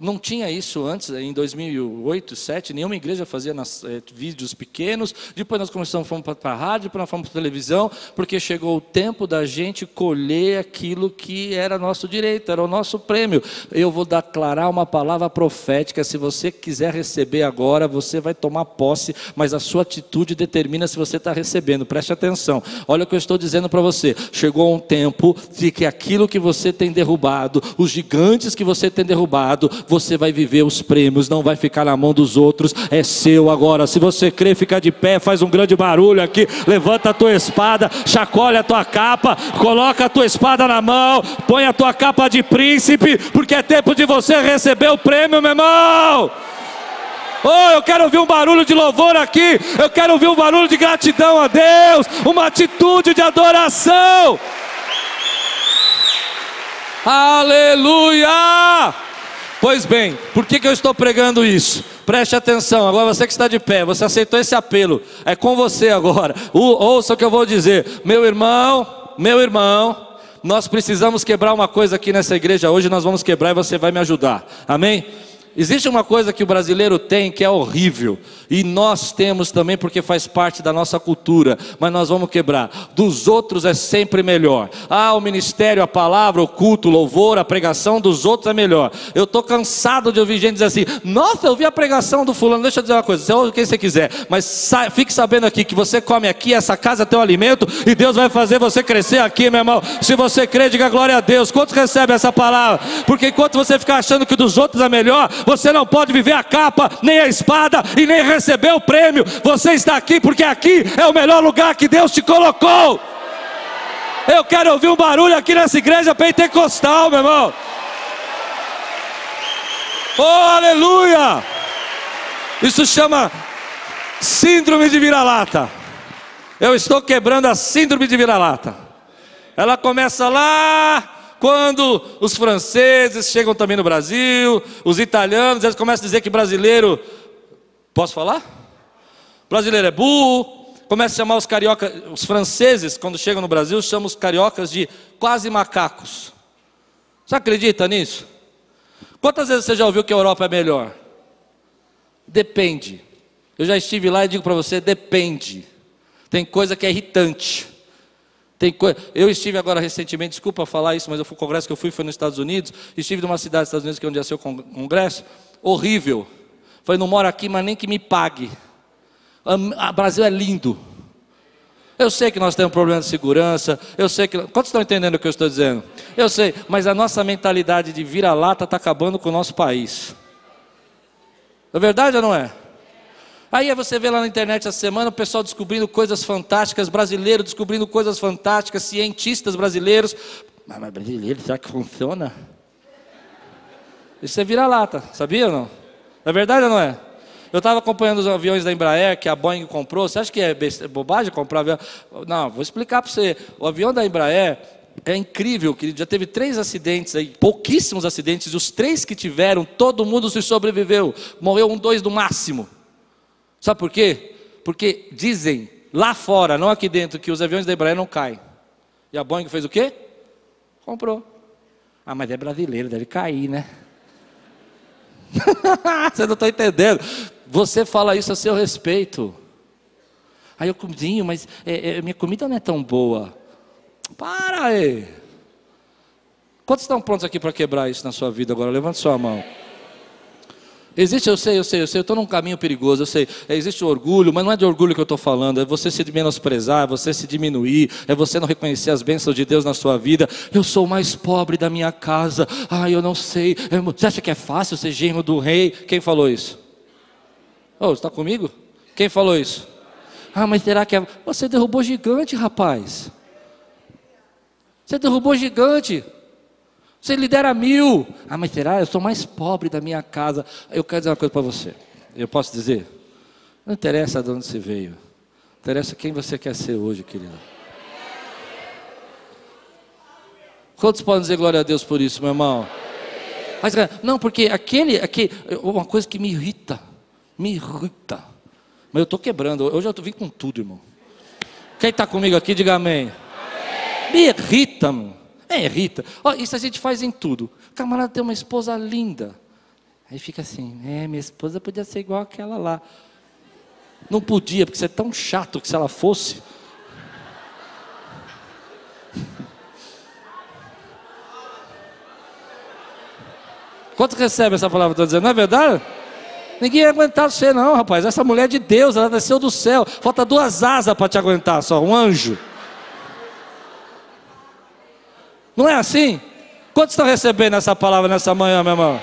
não tinha isso antes, em 2008, 2007, nenhuma igreja fazia nas, é, vídeos pequenos. Depois nós começamos, fomos para a rádio, depois nós fomos para a televisão, porque chegou o tempo da gente colher aquilo que era nosso direito, era o nosso prêmio. Eu vou declarar uma palavra profética, se você quiser receber agora, você vai tomar posse, mas a sua atitude determina se você está recebendo. Preste atenção, olha o que eu estou dizendo para você. Chegou um tempo de que aquilo que você tem derrubado, os gigantes que você tem derrubado, você vai viver os prêmios, não vai ficar na mão dos outros, é seu agora. Se você crê, fica de pé, faz um grande barulho aqui, levanta a tua espada, chacoalha a tua capa, coloca a tua espada na mão, põe a tua capa de príncipe, porque é tempo de você receber o prêmio, meu irmão. Oh, eu quero ouvir um barulho de louvor aqui. Eu quero ouvir um barulho de gratidão a Deus. Uma atitude de adoração. Aleluia! Pois bem, por que, que eu estou pregando isso? Preste atenção, agora você que está de pé, você aceitou esse apelo, é com você agora. ouça o que eu vou dizer, meu irmão, meu irmão, nós precisamos quebrar uma coisa aqui nessa igreja hoje, nós vamos quebrar e você vai me ajudar, amém? Existe uma coisa que o brasileiro tem que é horrível, e nós temos também porque faz parte da nossa cultura, mas nós vamos quebrar. Dos outros é sempre melhor. Ah, o ministério, a palavra, o culto, o louvor, a pregação dos outros é melhor. Eu estou cansado de ouvir gente dizer assim: Nossa, eu vi a pregação do fulano. Deixa eu dizer uma coisa: você ouve quem você quiser, mas fique sabendo aqui que você come aqui, essa casa teu alimento, e Deus vai fazer você crescer aqui, meu irmão. Se você crê, diga glória a Deus. Quantos recebem essa palavra? Porque enquanto você ficar achando que dos outros é melhor, você não pode viver a capa, nem a espada e nem receber o prêmio. Você está aqui porque aqui é o melhor lugar que Deus te colocou. Eu quero ouvir um barulho aqui nessa igreja pentecostal, meu irmão. Oh, aleluia! Isso chama síndrome de vira-lata. Eu estou quebrando a síndrome de vira-lata. Ela começa lá quando os franceses chegam também no Brasil, os italianos, eles começam a dizer que brasileiro. Posso falar? Brasileiro é burro. Começa a chamar os cariocas, os franceses, quando chegam no Brasil, chamam os cariocas de quase macacos. Você acredita nisso? Quantas vezes você já ouviu que a Europa é melhor? Depende. Eu já estive lá e digo para você: depende. Tem coisa que é irritante. Tem. Eu estive agora recentemente, desculpa falar isso, mas o congresso que eu fui foi nos Estados Unidos. Estive numa cidade dos Estados Unidos que é onde ia ser o congresso. Horrível. Falei, não moro aqui, mas nem que me pague. O Brasil é lindo. Eu sei que nós temos problema de segurança. Eu sei que. Quantos estão entendendo o que eu estou dizendo? Eu sei, mas a nossa mentalidade de vira-lata está acabando com o nosso país. É verdade ou não é? Aí você vê lá na internet essa semana o pessoal descobrindo coisas fantásticas, brasileiro descobrindo coisas fantásticas, cientistas brasileiros. Mas, mas brasileiro, será que funciona? Isso é vira-lata, sabia ou não? É verdade ou não é? Eu estava acompanhando os aviões da Embraer que a Boeing comprou. Você acha que é, é bobagem comprar avião? Não, vou explicar para você. O avião da Embraer é incrível, que já teve três acidentes aí, pouquíssimos acidentes, e os três que tiveram, todo mundo se sobreviveu. Morreu um, dois no máximo. Sabe por quê? Porque dizem lá fora, não aqui dentro, que os aviões da Embraer não caem. E a Boeing fez o quê? Comprou. Ah, mas é brasileiro, deve cair, né? Você não está entendendo. Você fala isso a seu respeito. Aí eu cozinho, mas é, é, minha comida não é tão boa. Para aí. Quantos estão prontos aqui para quebrar isso na sua vida agora? Levante sua mão. Existe, eu sei, eu sei, eu sei, eu estou num caminho perigoso, eu sei. É, existe o orgulho, mas não é de orgulho que eu estou falando, é você se menosprezar, é você se diminuir, é você não reconhecer as bênçãos de Deus na sua vida. Eu sou o mais pobre da minha casa, ai, eu não sei. Você acha que é fácil ser genro do rei? Quem falou isso? Oh, está comigo? Quem falou isso? Ah, mas será que é. Você derrubou gigante, rapaz. Você derrubou gigante. Você lidera mil. Ah, mas será? Eu sou mais pobre da minha casa. Eu quero dizer uma coisa para você. Eu posso dizer? Não interessa de onde você veio. Interessa quem você quer ser hoje, querido. Quantos podem dizer glória a Deus por isso, meu irmão? Mas, não, porque aquele, aquele, uma coisa que me irrita, me irrita. Mas eu estou quebrando. Hoje eu vim com tudo, irmão. Quem está comigo aqui, diga amém. amém. Me irrita, mano. É, irrita. Ó, isso a gente faz em tudo. O camarada tem uma esposa linda. Aí fica assim, é, minha esposa podia ser igual aquela lá. Não podia, porque você é tão chato que se ela fosse. Quantos recebem essa palavra estou dizendo? Não é verdade? Ninguém ia aguentar você, não, rapaz. Essa mulher é de Deus, ela desceu do céu. Falta duas asas para te aguentar só, um anjo. Não é assim? Quantos estão recebendo essa palavra nessa manhã, meu irmão?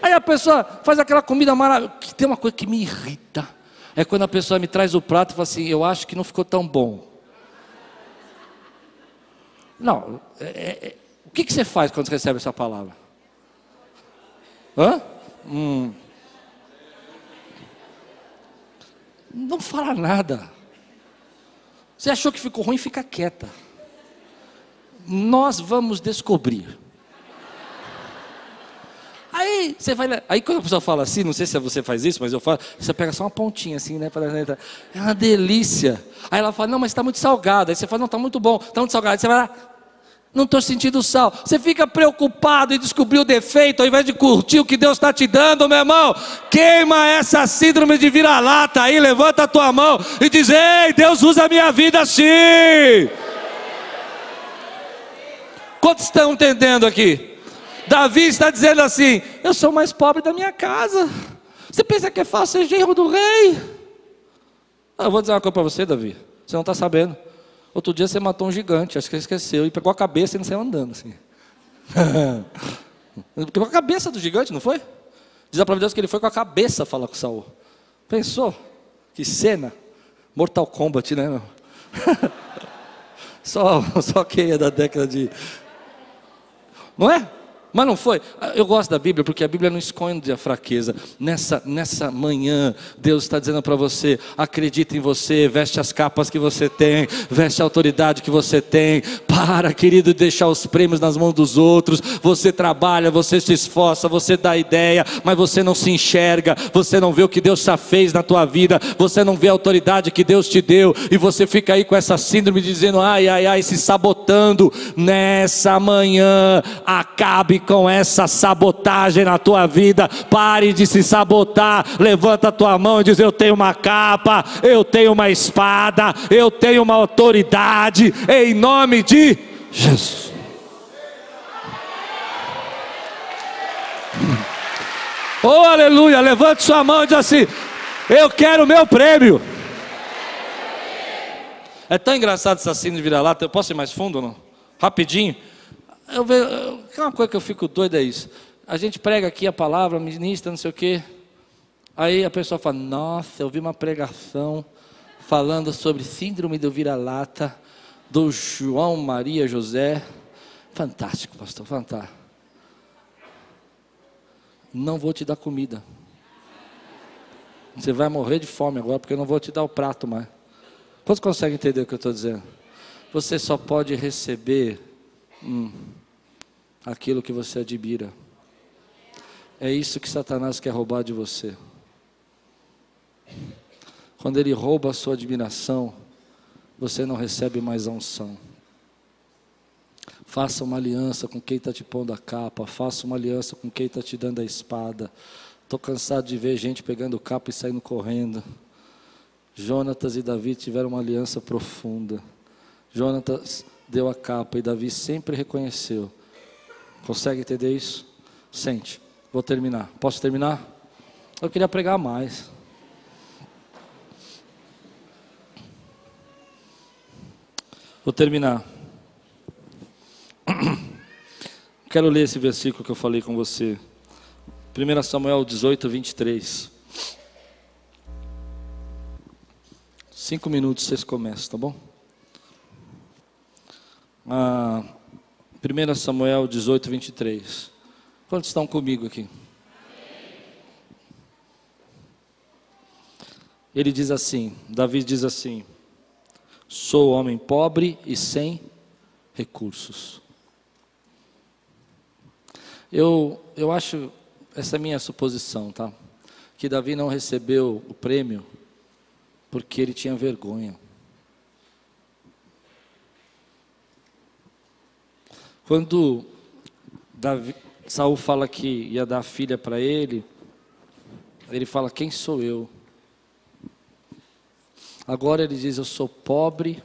Aí a pessoa faz aquela comida maravilhosa. Tem uma coisa que me irrita. É quando a pessoa me traz o prato e fala assim: Eu acho que não ficou tão bom. Não. É, é, é o que, que, você faz quando você recebe essa palavra? Hã? Hum. Não fala nada. Você achou que ficou ruim, fica quieta nós vamos descobrir. Aí você vai. Aí quando a pessoa fala assim, não sei se você faz isso, mas eu falo, você pega só uma pontinha assim, né? É uma delícia. Aí ela fala, não, mas está muito salgado. Aí você fala, não, está muito bom, está muito salgado. Aí você vai lá. Não estou sentindo sal. Você fica preocupado em descobrir o defeito, ao invés de curtir o que Deus está te dando, meu irmão. Queima essa síndrome de vira-lata aí, levanta a tua mão e diz: Ei, Deus usa a minha vida assim. Quantos estão entendendo aqui? Davi está dizendo assim: Eu sou mais pobre da minha casa. Você pensa que é fácil ser genro do rei? Ah, eu vou dizer uma coisa para você, Davi. Você não está sabendo. Outro dia você matou um gigante, acho que você esqueceu, e pegou a cabeça e não saiu andando assim. pegou a cabeça do gigante, não foi? Diz a palavra de que ele foi com a cabeça falar com Saul. Pensou? Que cena. Mortal Kombat, né? Só, só quem é da década de. Não é? Mas não foi. Eu gosto da Bíblia porque a Bíblia não esconde a fraqueza. Nessa, nessa manhã, Deus está dizendo para você: acredita em você, veste as capas que você tem, veste a autoridade que você tem. Para, querido, deixar os prêmios nas mãos dos outros. Você trabalha, você se esforça, você dá ideia, mas você não se enxerga, você não vê o que Deus já fez na tua vida, você não vê a autoridade que Deus te deu, e você fica aí com essa síndrome dizendo: ai, ai, ai, se sabotando. Nessa manhã, acabe com essa sabotagem na tua vida. Pare de se sabotar. Levanta a tua mão e diz: Eu tenho uma capa, eu tenho uma espada, eu tenho uma autoridade, em nome de Jesus. Oh, aleluia! Levante sua mão e diz assim: Eu quero o meu prêmio. É tão engraçado essa cena de vira-lata. Eu posso ir mais fundo ou não? Rapidinho. Eu vejo, uma coisa que eu fico doido é isso. A gente prega aqui a palavra, ministra, não sei o quê. Aí a pessoa fala: Nossa, eu vi uma pregação falando sobre síndrome do vira-lata do João Maria José. Fantástico, pastor, fantástico. Não vou te dar comida. Você vai morrer de fome agora, porque eu não vou te dar o prato mais. Quantos conseguem entender o que eu estou dizendo? Você só pode receber. Hum, aquilo que você admira. É isso que Satanás quer roubar de você. Quando ele rouba a sua admiração, você não recebe mais a unção. Faça uma aliança com quem está te pondo a capa, faça uma aliança com quem está te dando a espada. Estou cansado de ver gente pegando capa e saindo correndo. Jonatas e Davi tiveram uma aliança profunda. Jonatas deu a capa e Davi sempre reconheceu Consegue entender isso? Sente. Vou terminar. Posso terminar? Eu queria pregar mais. Vou terminar. Quero ler esse versículo que eu falei com você. 1 Samuel 18, 23. Cinco minutos vocês começam, tá bom? Ah, 1 Samuel 18, 23. Quantos estão comigo aqui? Ele diz assim: Davi diz assim: Sou homem pobre e sem recursos. Eu, eu acho, essa é a minha suposição, tá? Que Davi não recebeu o prêmio porque ele tinha vergonha. Quando Davi, Saul fala que ia dar a filha para ele, ele fala: Quem sou eu? Agora ele diz: Eu sou pobre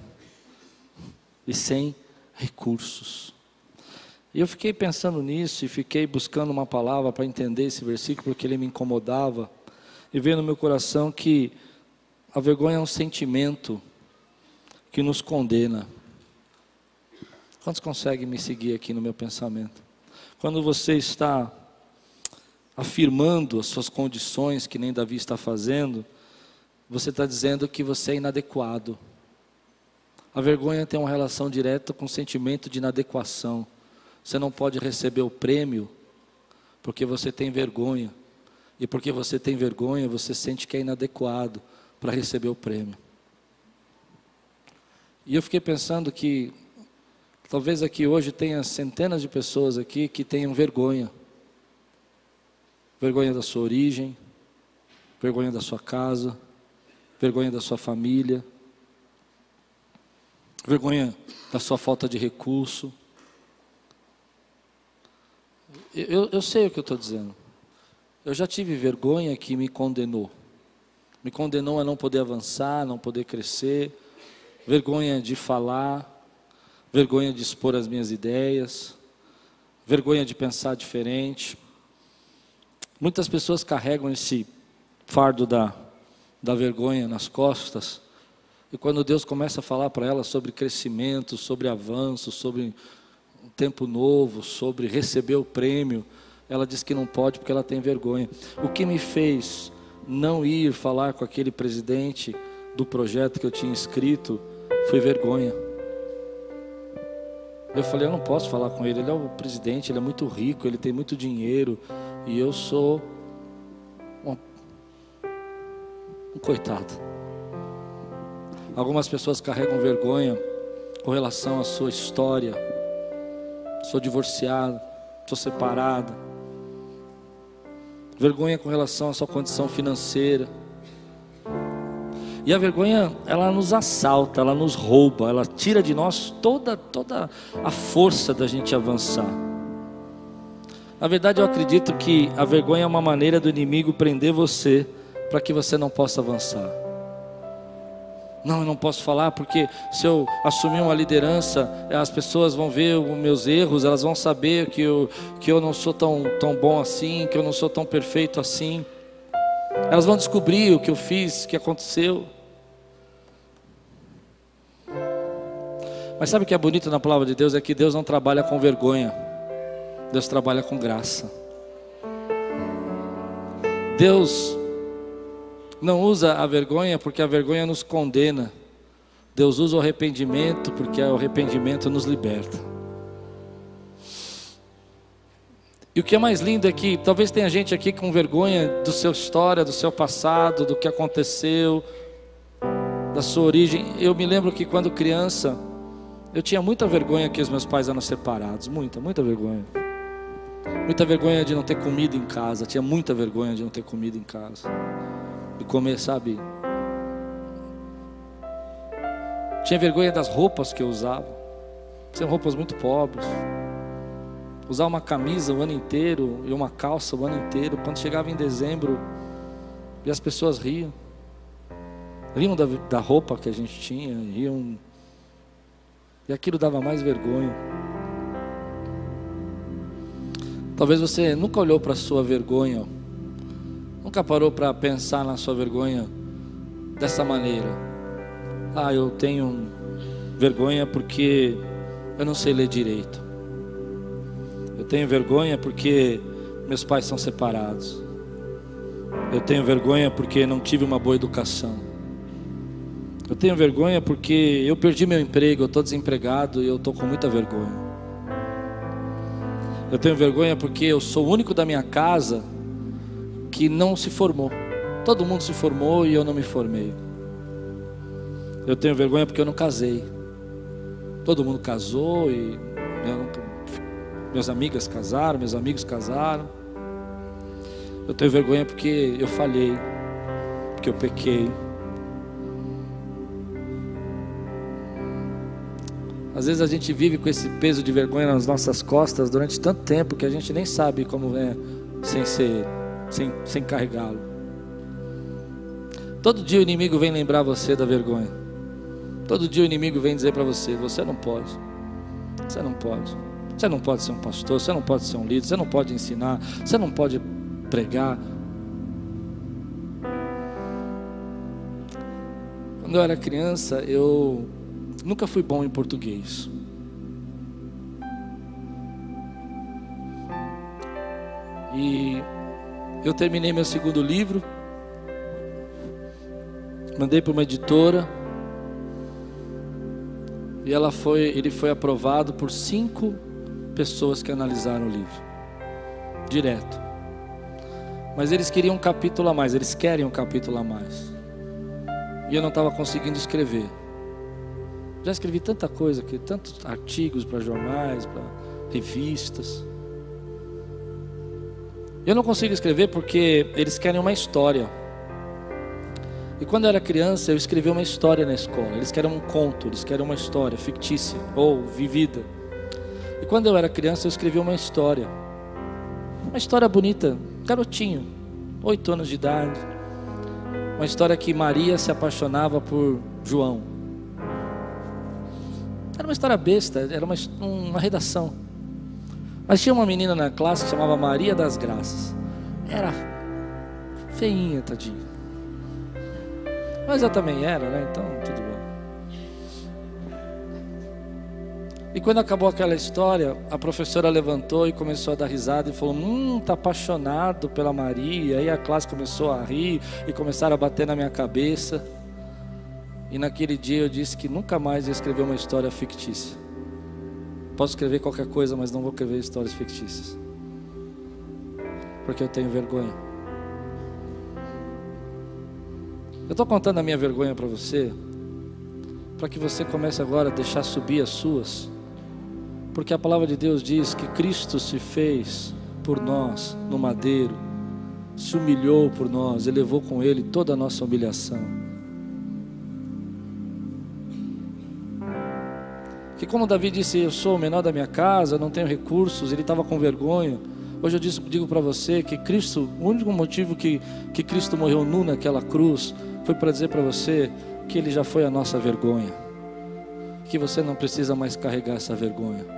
e sem recursos. E eu fiquei pensando nisso e fiquei buscando uma palavra para entender esse versículo, porque ele me incomodava. E veio no meu coração que a vergonha é um sentimento que nos condena. Quantos conseguem me seguir aqui no meu pensamento? Quando você está afirmando as suas condições, que nem Davi está fazendo, você está dizendo que você é inadequado. A vergonha tem uma relação direta com o sentimento de inadequação. Você não pode receber o prêmio porque você tem vergonha. E porque você tem vergonha, você sente que é inadequado para receber o prêmio. E eu fiquei pensando que Talvez aqui hoje tenha centenas de pessoas aqui que tenham vergonha. Vergonha da sua origem, vergonha da sua casa, vergonha da sua família, vergonha da sua falta de recurso, Eu, eu sei o que eu estou dizendo. Eu já tive vergonha que me condenou. Me condenou a não poder avançar, não poder crescer, vergonha de falar, vergonha de expor as minhas ideias, vergonha de pensar diferente. Muitas pessoas carregam esse fardo da, da vergonha nas costas, e quando Deus começa a falar para elas sobre crescimento, sobre avanço, sobre um tempo novo, sobre receber o prêmio, ela diz que não pode porque ela tem vergonha. O que me fez não ir falar com aquele presidente do projeto que eu tinha escrito foi vergonha. Eu falei, eu não posso falar com ele, ele é o presidente, ele é muito rico, ele tem muito dinheiro, e eu sou um, um coitado. Algumas pessoas carregam vergonha com relação à sua história. Sou divorciado, sou separada. Vergonha com relação à sua condição financeira. E a vergonha, ela nos assalta, ela nos rouba, ela tira de nós toda, toda a força da gente avançar. Na verdade, eu acredito que a vergonha é uma maneira do inimigo prender você para que você não possa avançar. Não, eu não posso falar porque se eu assumir uma liderança, as pessoas vão ver os meus erros, elas vão saber que eu, que eu não sou tão, tão bom assim, que eu não sou tão perfeito assim. Elas vão descobrir o que eu fiz, o que aconteceu. Mas sabe o que é bonito na palavra de Deus? É que Deus não trabalha com vergonha, Deus trabalha com graça. Deus não usa a vergonha porque a vergonha nos condena. Deus usa o arrependimento porque o arrependimento nos liberta. E o que é mais lindo é que talvez tenha gente aqui com vergonha do seu história, do seu passado, do que aconteceu, da sua origem. Eu me lembro que quando criança, eu tinha muita vergonha que os meus pais eram separados, muita, muita vergonha. Muita vergonha de não ter comida em casa, tinha muita vergonha de não ter comida em casa. De comer, sabe? Tinha vergonha das roupas que eu usava. Tinha roupas muito pobres. Usar uma camisa o ano inteiro e uma calça o ano inteiro. Quando chegava em dezembro, e as pessoas riam. Riam da, da roupa que a gente tinha, riam e aquilo dava mais vergonha. Talvez você nunca olhou para a sua vergonha, nunca parou para pensar na sua vergonha dessa maneira. Ah, eu tenho vergonha porque eu não sei ler direito. Eu tenho vergonha porque meus pais são separados. Eu tenho vergonha porque não tive uma boa educação. Eu tenho vergonha porque eu perdi meu emprego, eu estou desempregado e eu estou com muita vergonha. Eu tenho vergonha porque eu sou o único da minha casa que não se formou. Todo mundo se formou e eu não me formei. Eu tenho vergonha porque eu não casei. Todo mundo casou e minhas amigas casaram, meus amigos casaram. Eu tenho vergonha porque eu falhei, porque eu pequei. Às vezes a gente vive com esse peso de vergonha nas nossas costas durante tanto tempo que a gente nem sabe como é sem ser, sem, sem carregá-lo. Todo dia o inimigo vem lembrar você da vergonha. Todo dia o inimigo vem dizer para você: você não pode. Você não pode. Você não pode ser um pastor, você não pode ser um líder, você não pode ensinar, você não pode pregar. Quando eu era criança, eu Nunca fui bom em português. E eu terminei meu segundo livro, mandei para uma editora e ela foi, ele foi aprovado por cinco pessoas que analisaram o livro, direto. Mas eles queriam um capítulo a mais, eles querem um capítulo a mais. E eu não estava conseguindo escrever. Já escrevi tanta coisa aqui, tantos artigos para jornais, para revistas. Eu não consigo escrever porque eles querem uma história. E quando eu era criança, eu escrevi uma história na escola. Eles querem um conto, eles querem uma história fictícia ou vivida. E quando eu era criança, eu escrevi uma história. Uma história bonita, garotinho, oito anos de idade. Uma história que Maria se apaixonava por João. Era uma história besta, era uma, uma redação. Mas tinha uma menina na classe que chamava Maria das Graças. Era feinha, tadinha. Mas eu também era, né? Então, tudo bem. E quando acabou aquela história, a professora levantou e começou a dar risada e falou: Hum, tá apaixonado pela Maria. E a classe começou a rir e começaram a bater na minha cabeça. E naquele dia eu disse que nunca mais ia escrever uma história fictícia. Posso escrever qualquer coisa, mas não vou escrever histórias fictícias. Porque eu tenho vergonha. Eu estou contando a minha vergonha para você, para que você comece agora a deixar subir as suas porque a palavra de Deus diz que Cristo se fez por nós no madeiro, se humilhou por nós, elevou com Ele toda a nossa humilhação. Que como Davi disse, eu sou o menor da minha casa, não tenho recursos, ele estava com vergonha. Hoje eu digo para você que Cristo, o único motivo que, que Cristo morreu nu naquela cruz foi para dizer para você que Ele já foi a nossa vergonha, que você não precisa mais carregar essa vergonha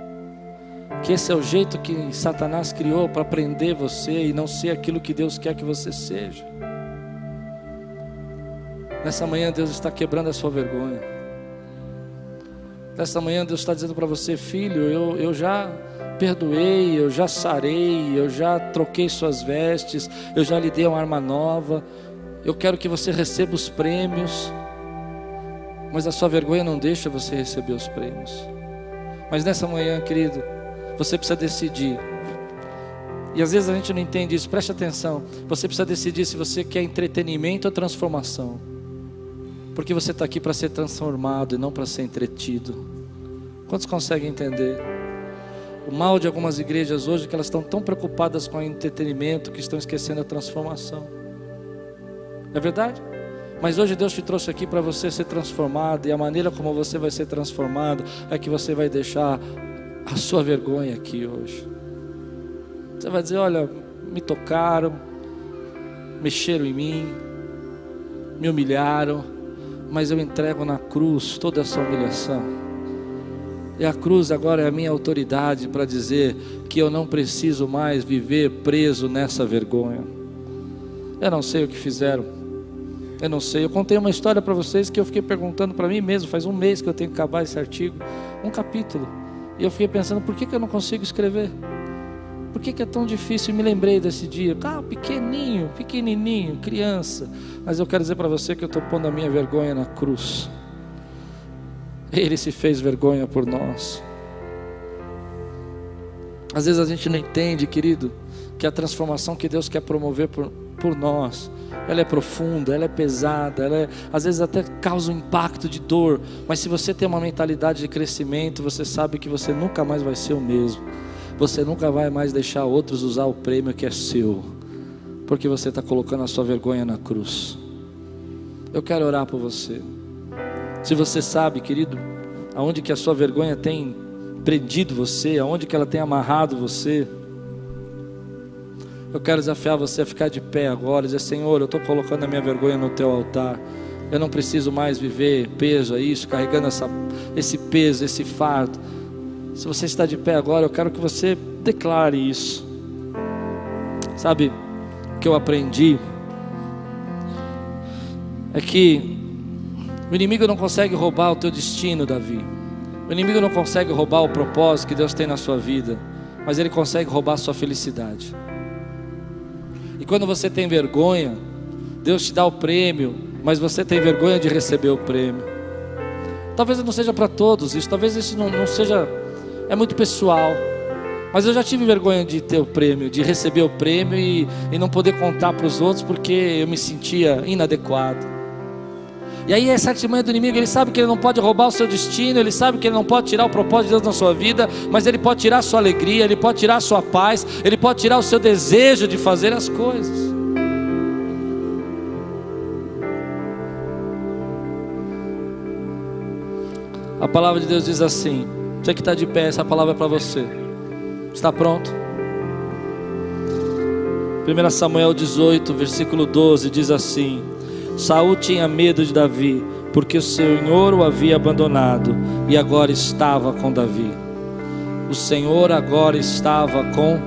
que esse é o jeito que Satanás criou para prender você e não ser aquilo que Deus quer que você seja. Nessa manhã Deus está quebrando a sua vergonha. Nessa manhã Deus está dizendo para você, filho, eu, eu já perdoei, eu já sarei, eu já troquei suas vestes, eu já lhe dei uma arma nova. Eu quero que você receba os prêmios, mas a sua vergonha não deixa você receber os prêmios. Mas nessa manhã, querido, você precisa decidir. E às vezes a gente não entende isso, preste atenção. Você precisa decidir se você quer entretenimento ou transformação. Porque você está aqui para ser transformado e não para ser entretido. Quantos conseguem entender? O mal de algumas igrejas hoje é que elas estão tão preocupadas com o entretenimento que estão esquecendo a transformação. É verdade? Mas hoje Deus te trouxe aqui para você ser transformado, e a maneira como você vai ser transformado é que você vai deixar a sua vergonha aqui hoje. Você vai dizer: Olha, me tocaram, mexeram em mim, me humilharam, mas eu entrego na cruz toda essa humilhação. E a cruz agora é a minha autoridade para dizer que eu não preciso mais viver preso nessa vergonha. Eu não sei o que fizeram. Eu não sei. Eu contei uma história para vocês que eu fiquei perguntando para mim mesmo. Faz um mês que eu tenho que acabar esse artigo. Um capítulo. E eu fiquei pensando, por que, que eu não consigo escrever? Por que, que é tão difícil? E me lembrei desse dia. Ah, pequenininho, pequenininho, criança. Mas eu quero dizer para você que eu estou pondo a minha vergonha na cruz. Ele se fez vergonha por nós. Às vezes a gente não entende, querido, que a transformação que Deus quer promover por, por nós ela é profunda, ela é pesada, ela é, às vezes até causa um impacto de dor, mas se você tem uma mentalidade de crescimento, você sabe que você nunca mais vai ser o mesmo, você nunca vai mais deixar outros usar o prêmio que é seu, porque você está colocando a sua vergonha na cruz. Eu quero orar por você. Se você sabe, querido, aonde que a sua vergonha tem prendido você, aonde que ela tem amarrado você, eu quero desafiar você a ficar de pé agora e dizer: Senhor, eu estou colocando a minha vergonha no teu altar. Eu não preciso mais viver peso a isso, carregando essa, esse peso, esse fardo. Se você está de pé agora, eu quero que você declare isso. Sabe o que eu aprendi? É que o inimigo não consegue roubar o teu destino, Davi. O inimigo não consegue roubar o propósito que Deus tem na sua vida, mas ele consegue roubar a sua felicidade. E quando você tem vergonha, Deus te dá o prêmio, mas você tem vergonha de receber o prêmio. Talvez não seja para todos isso, talvez isso não, não seja, é muito pessoal. Mas eu já tive vergonha de ter o prêmio, de receber o prêmio e, e não poder contar para os outros porque eu me sentia inadequado. E aí essa artimanha do inimigo, ele sabe que ele não pode roubar o seu destino, ele sabe que ele não pode tirar o propósito de Deus na sua vida, mas ele pode tirar a sua alegria, ele pode tirar a sua paz, ele pode tirar o seu desejo de fazer as coisas. A palavra de Deus diz assim: você que está de pé, essa palavra é para você. Está pronto? 1 Samuel 18, versículo 12 diz assim: Saul tinha medo de Davi, porque o Senhor o havia abandonado e agora estava com Davi. O Senhor agora estava com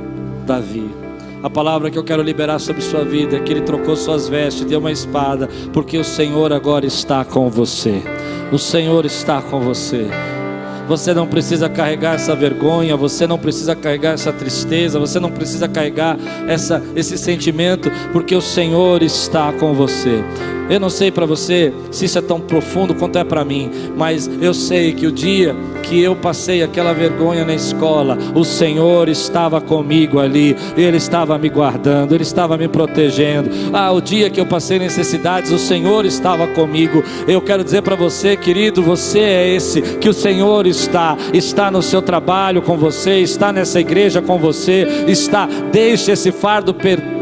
Davi. A palavra que eu quero liberar sobre sua vida é que ele trocou suas vestes, deu uma espada, porque o Senhor agora está com você. O Senhor está com você. Você não precisa carregar essa vergonha, você não precisa carregar essa tristeza, você não precisa carregar essa, esse sentimento, porque o Senhor está com você. Eu não sei para você se isso é tão profundo quanto é para mim, mas eu sei que o dia que eu passei aquela vergonha na escola, o Senhor estava comigo ali, Ele estava me guardando, Ele estava me protegendo. Ah, o dia que eu passei necessidades, o Senhor estava comigo. Eu quero dizer para você, querido, você é esse que o Senhor está, está no seu trabalho com você, está nessa igreja com você, está. Deixe esse fardo perder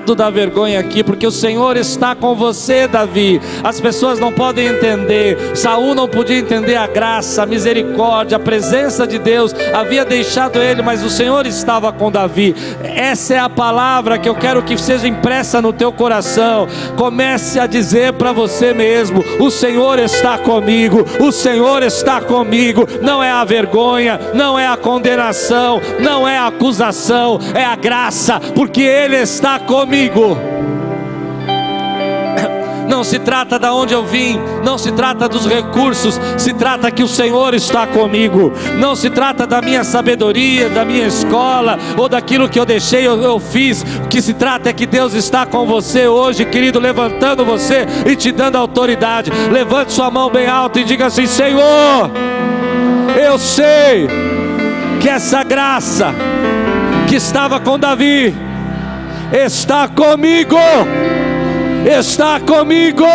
pesado da vergonha aqui, porque o Senhor está com você, Davi. As pessoas não podem entender. Saul não podia entender a graça, a misericórdia, a presença de Deus havia deixado ele, mas o Senhor estava com Davi. Essa é a palavra que eu quero que seja impressa no teu coração. Comece a dizer para você mesmo: o Senhor está comigo, o Senhor está comigo. Não é a vergonha, não é a condenação, não é a acusação, é a graça, porque Ele está comigo. Não se trata de onde eu vim, não se trata dos recursos, se trata que o Senhor está comigo. Não se trata da minha sabedoria, da minha escola ou daquilo que eu deixei ou eu fiz. O que se trata é que Deus está com você hoje, querido, levantando você e te dando autoridade. Levante sua mão bem alta e diga assim: Senhor, eu sei que essa graça que estava com Davi está comigo, está comigo.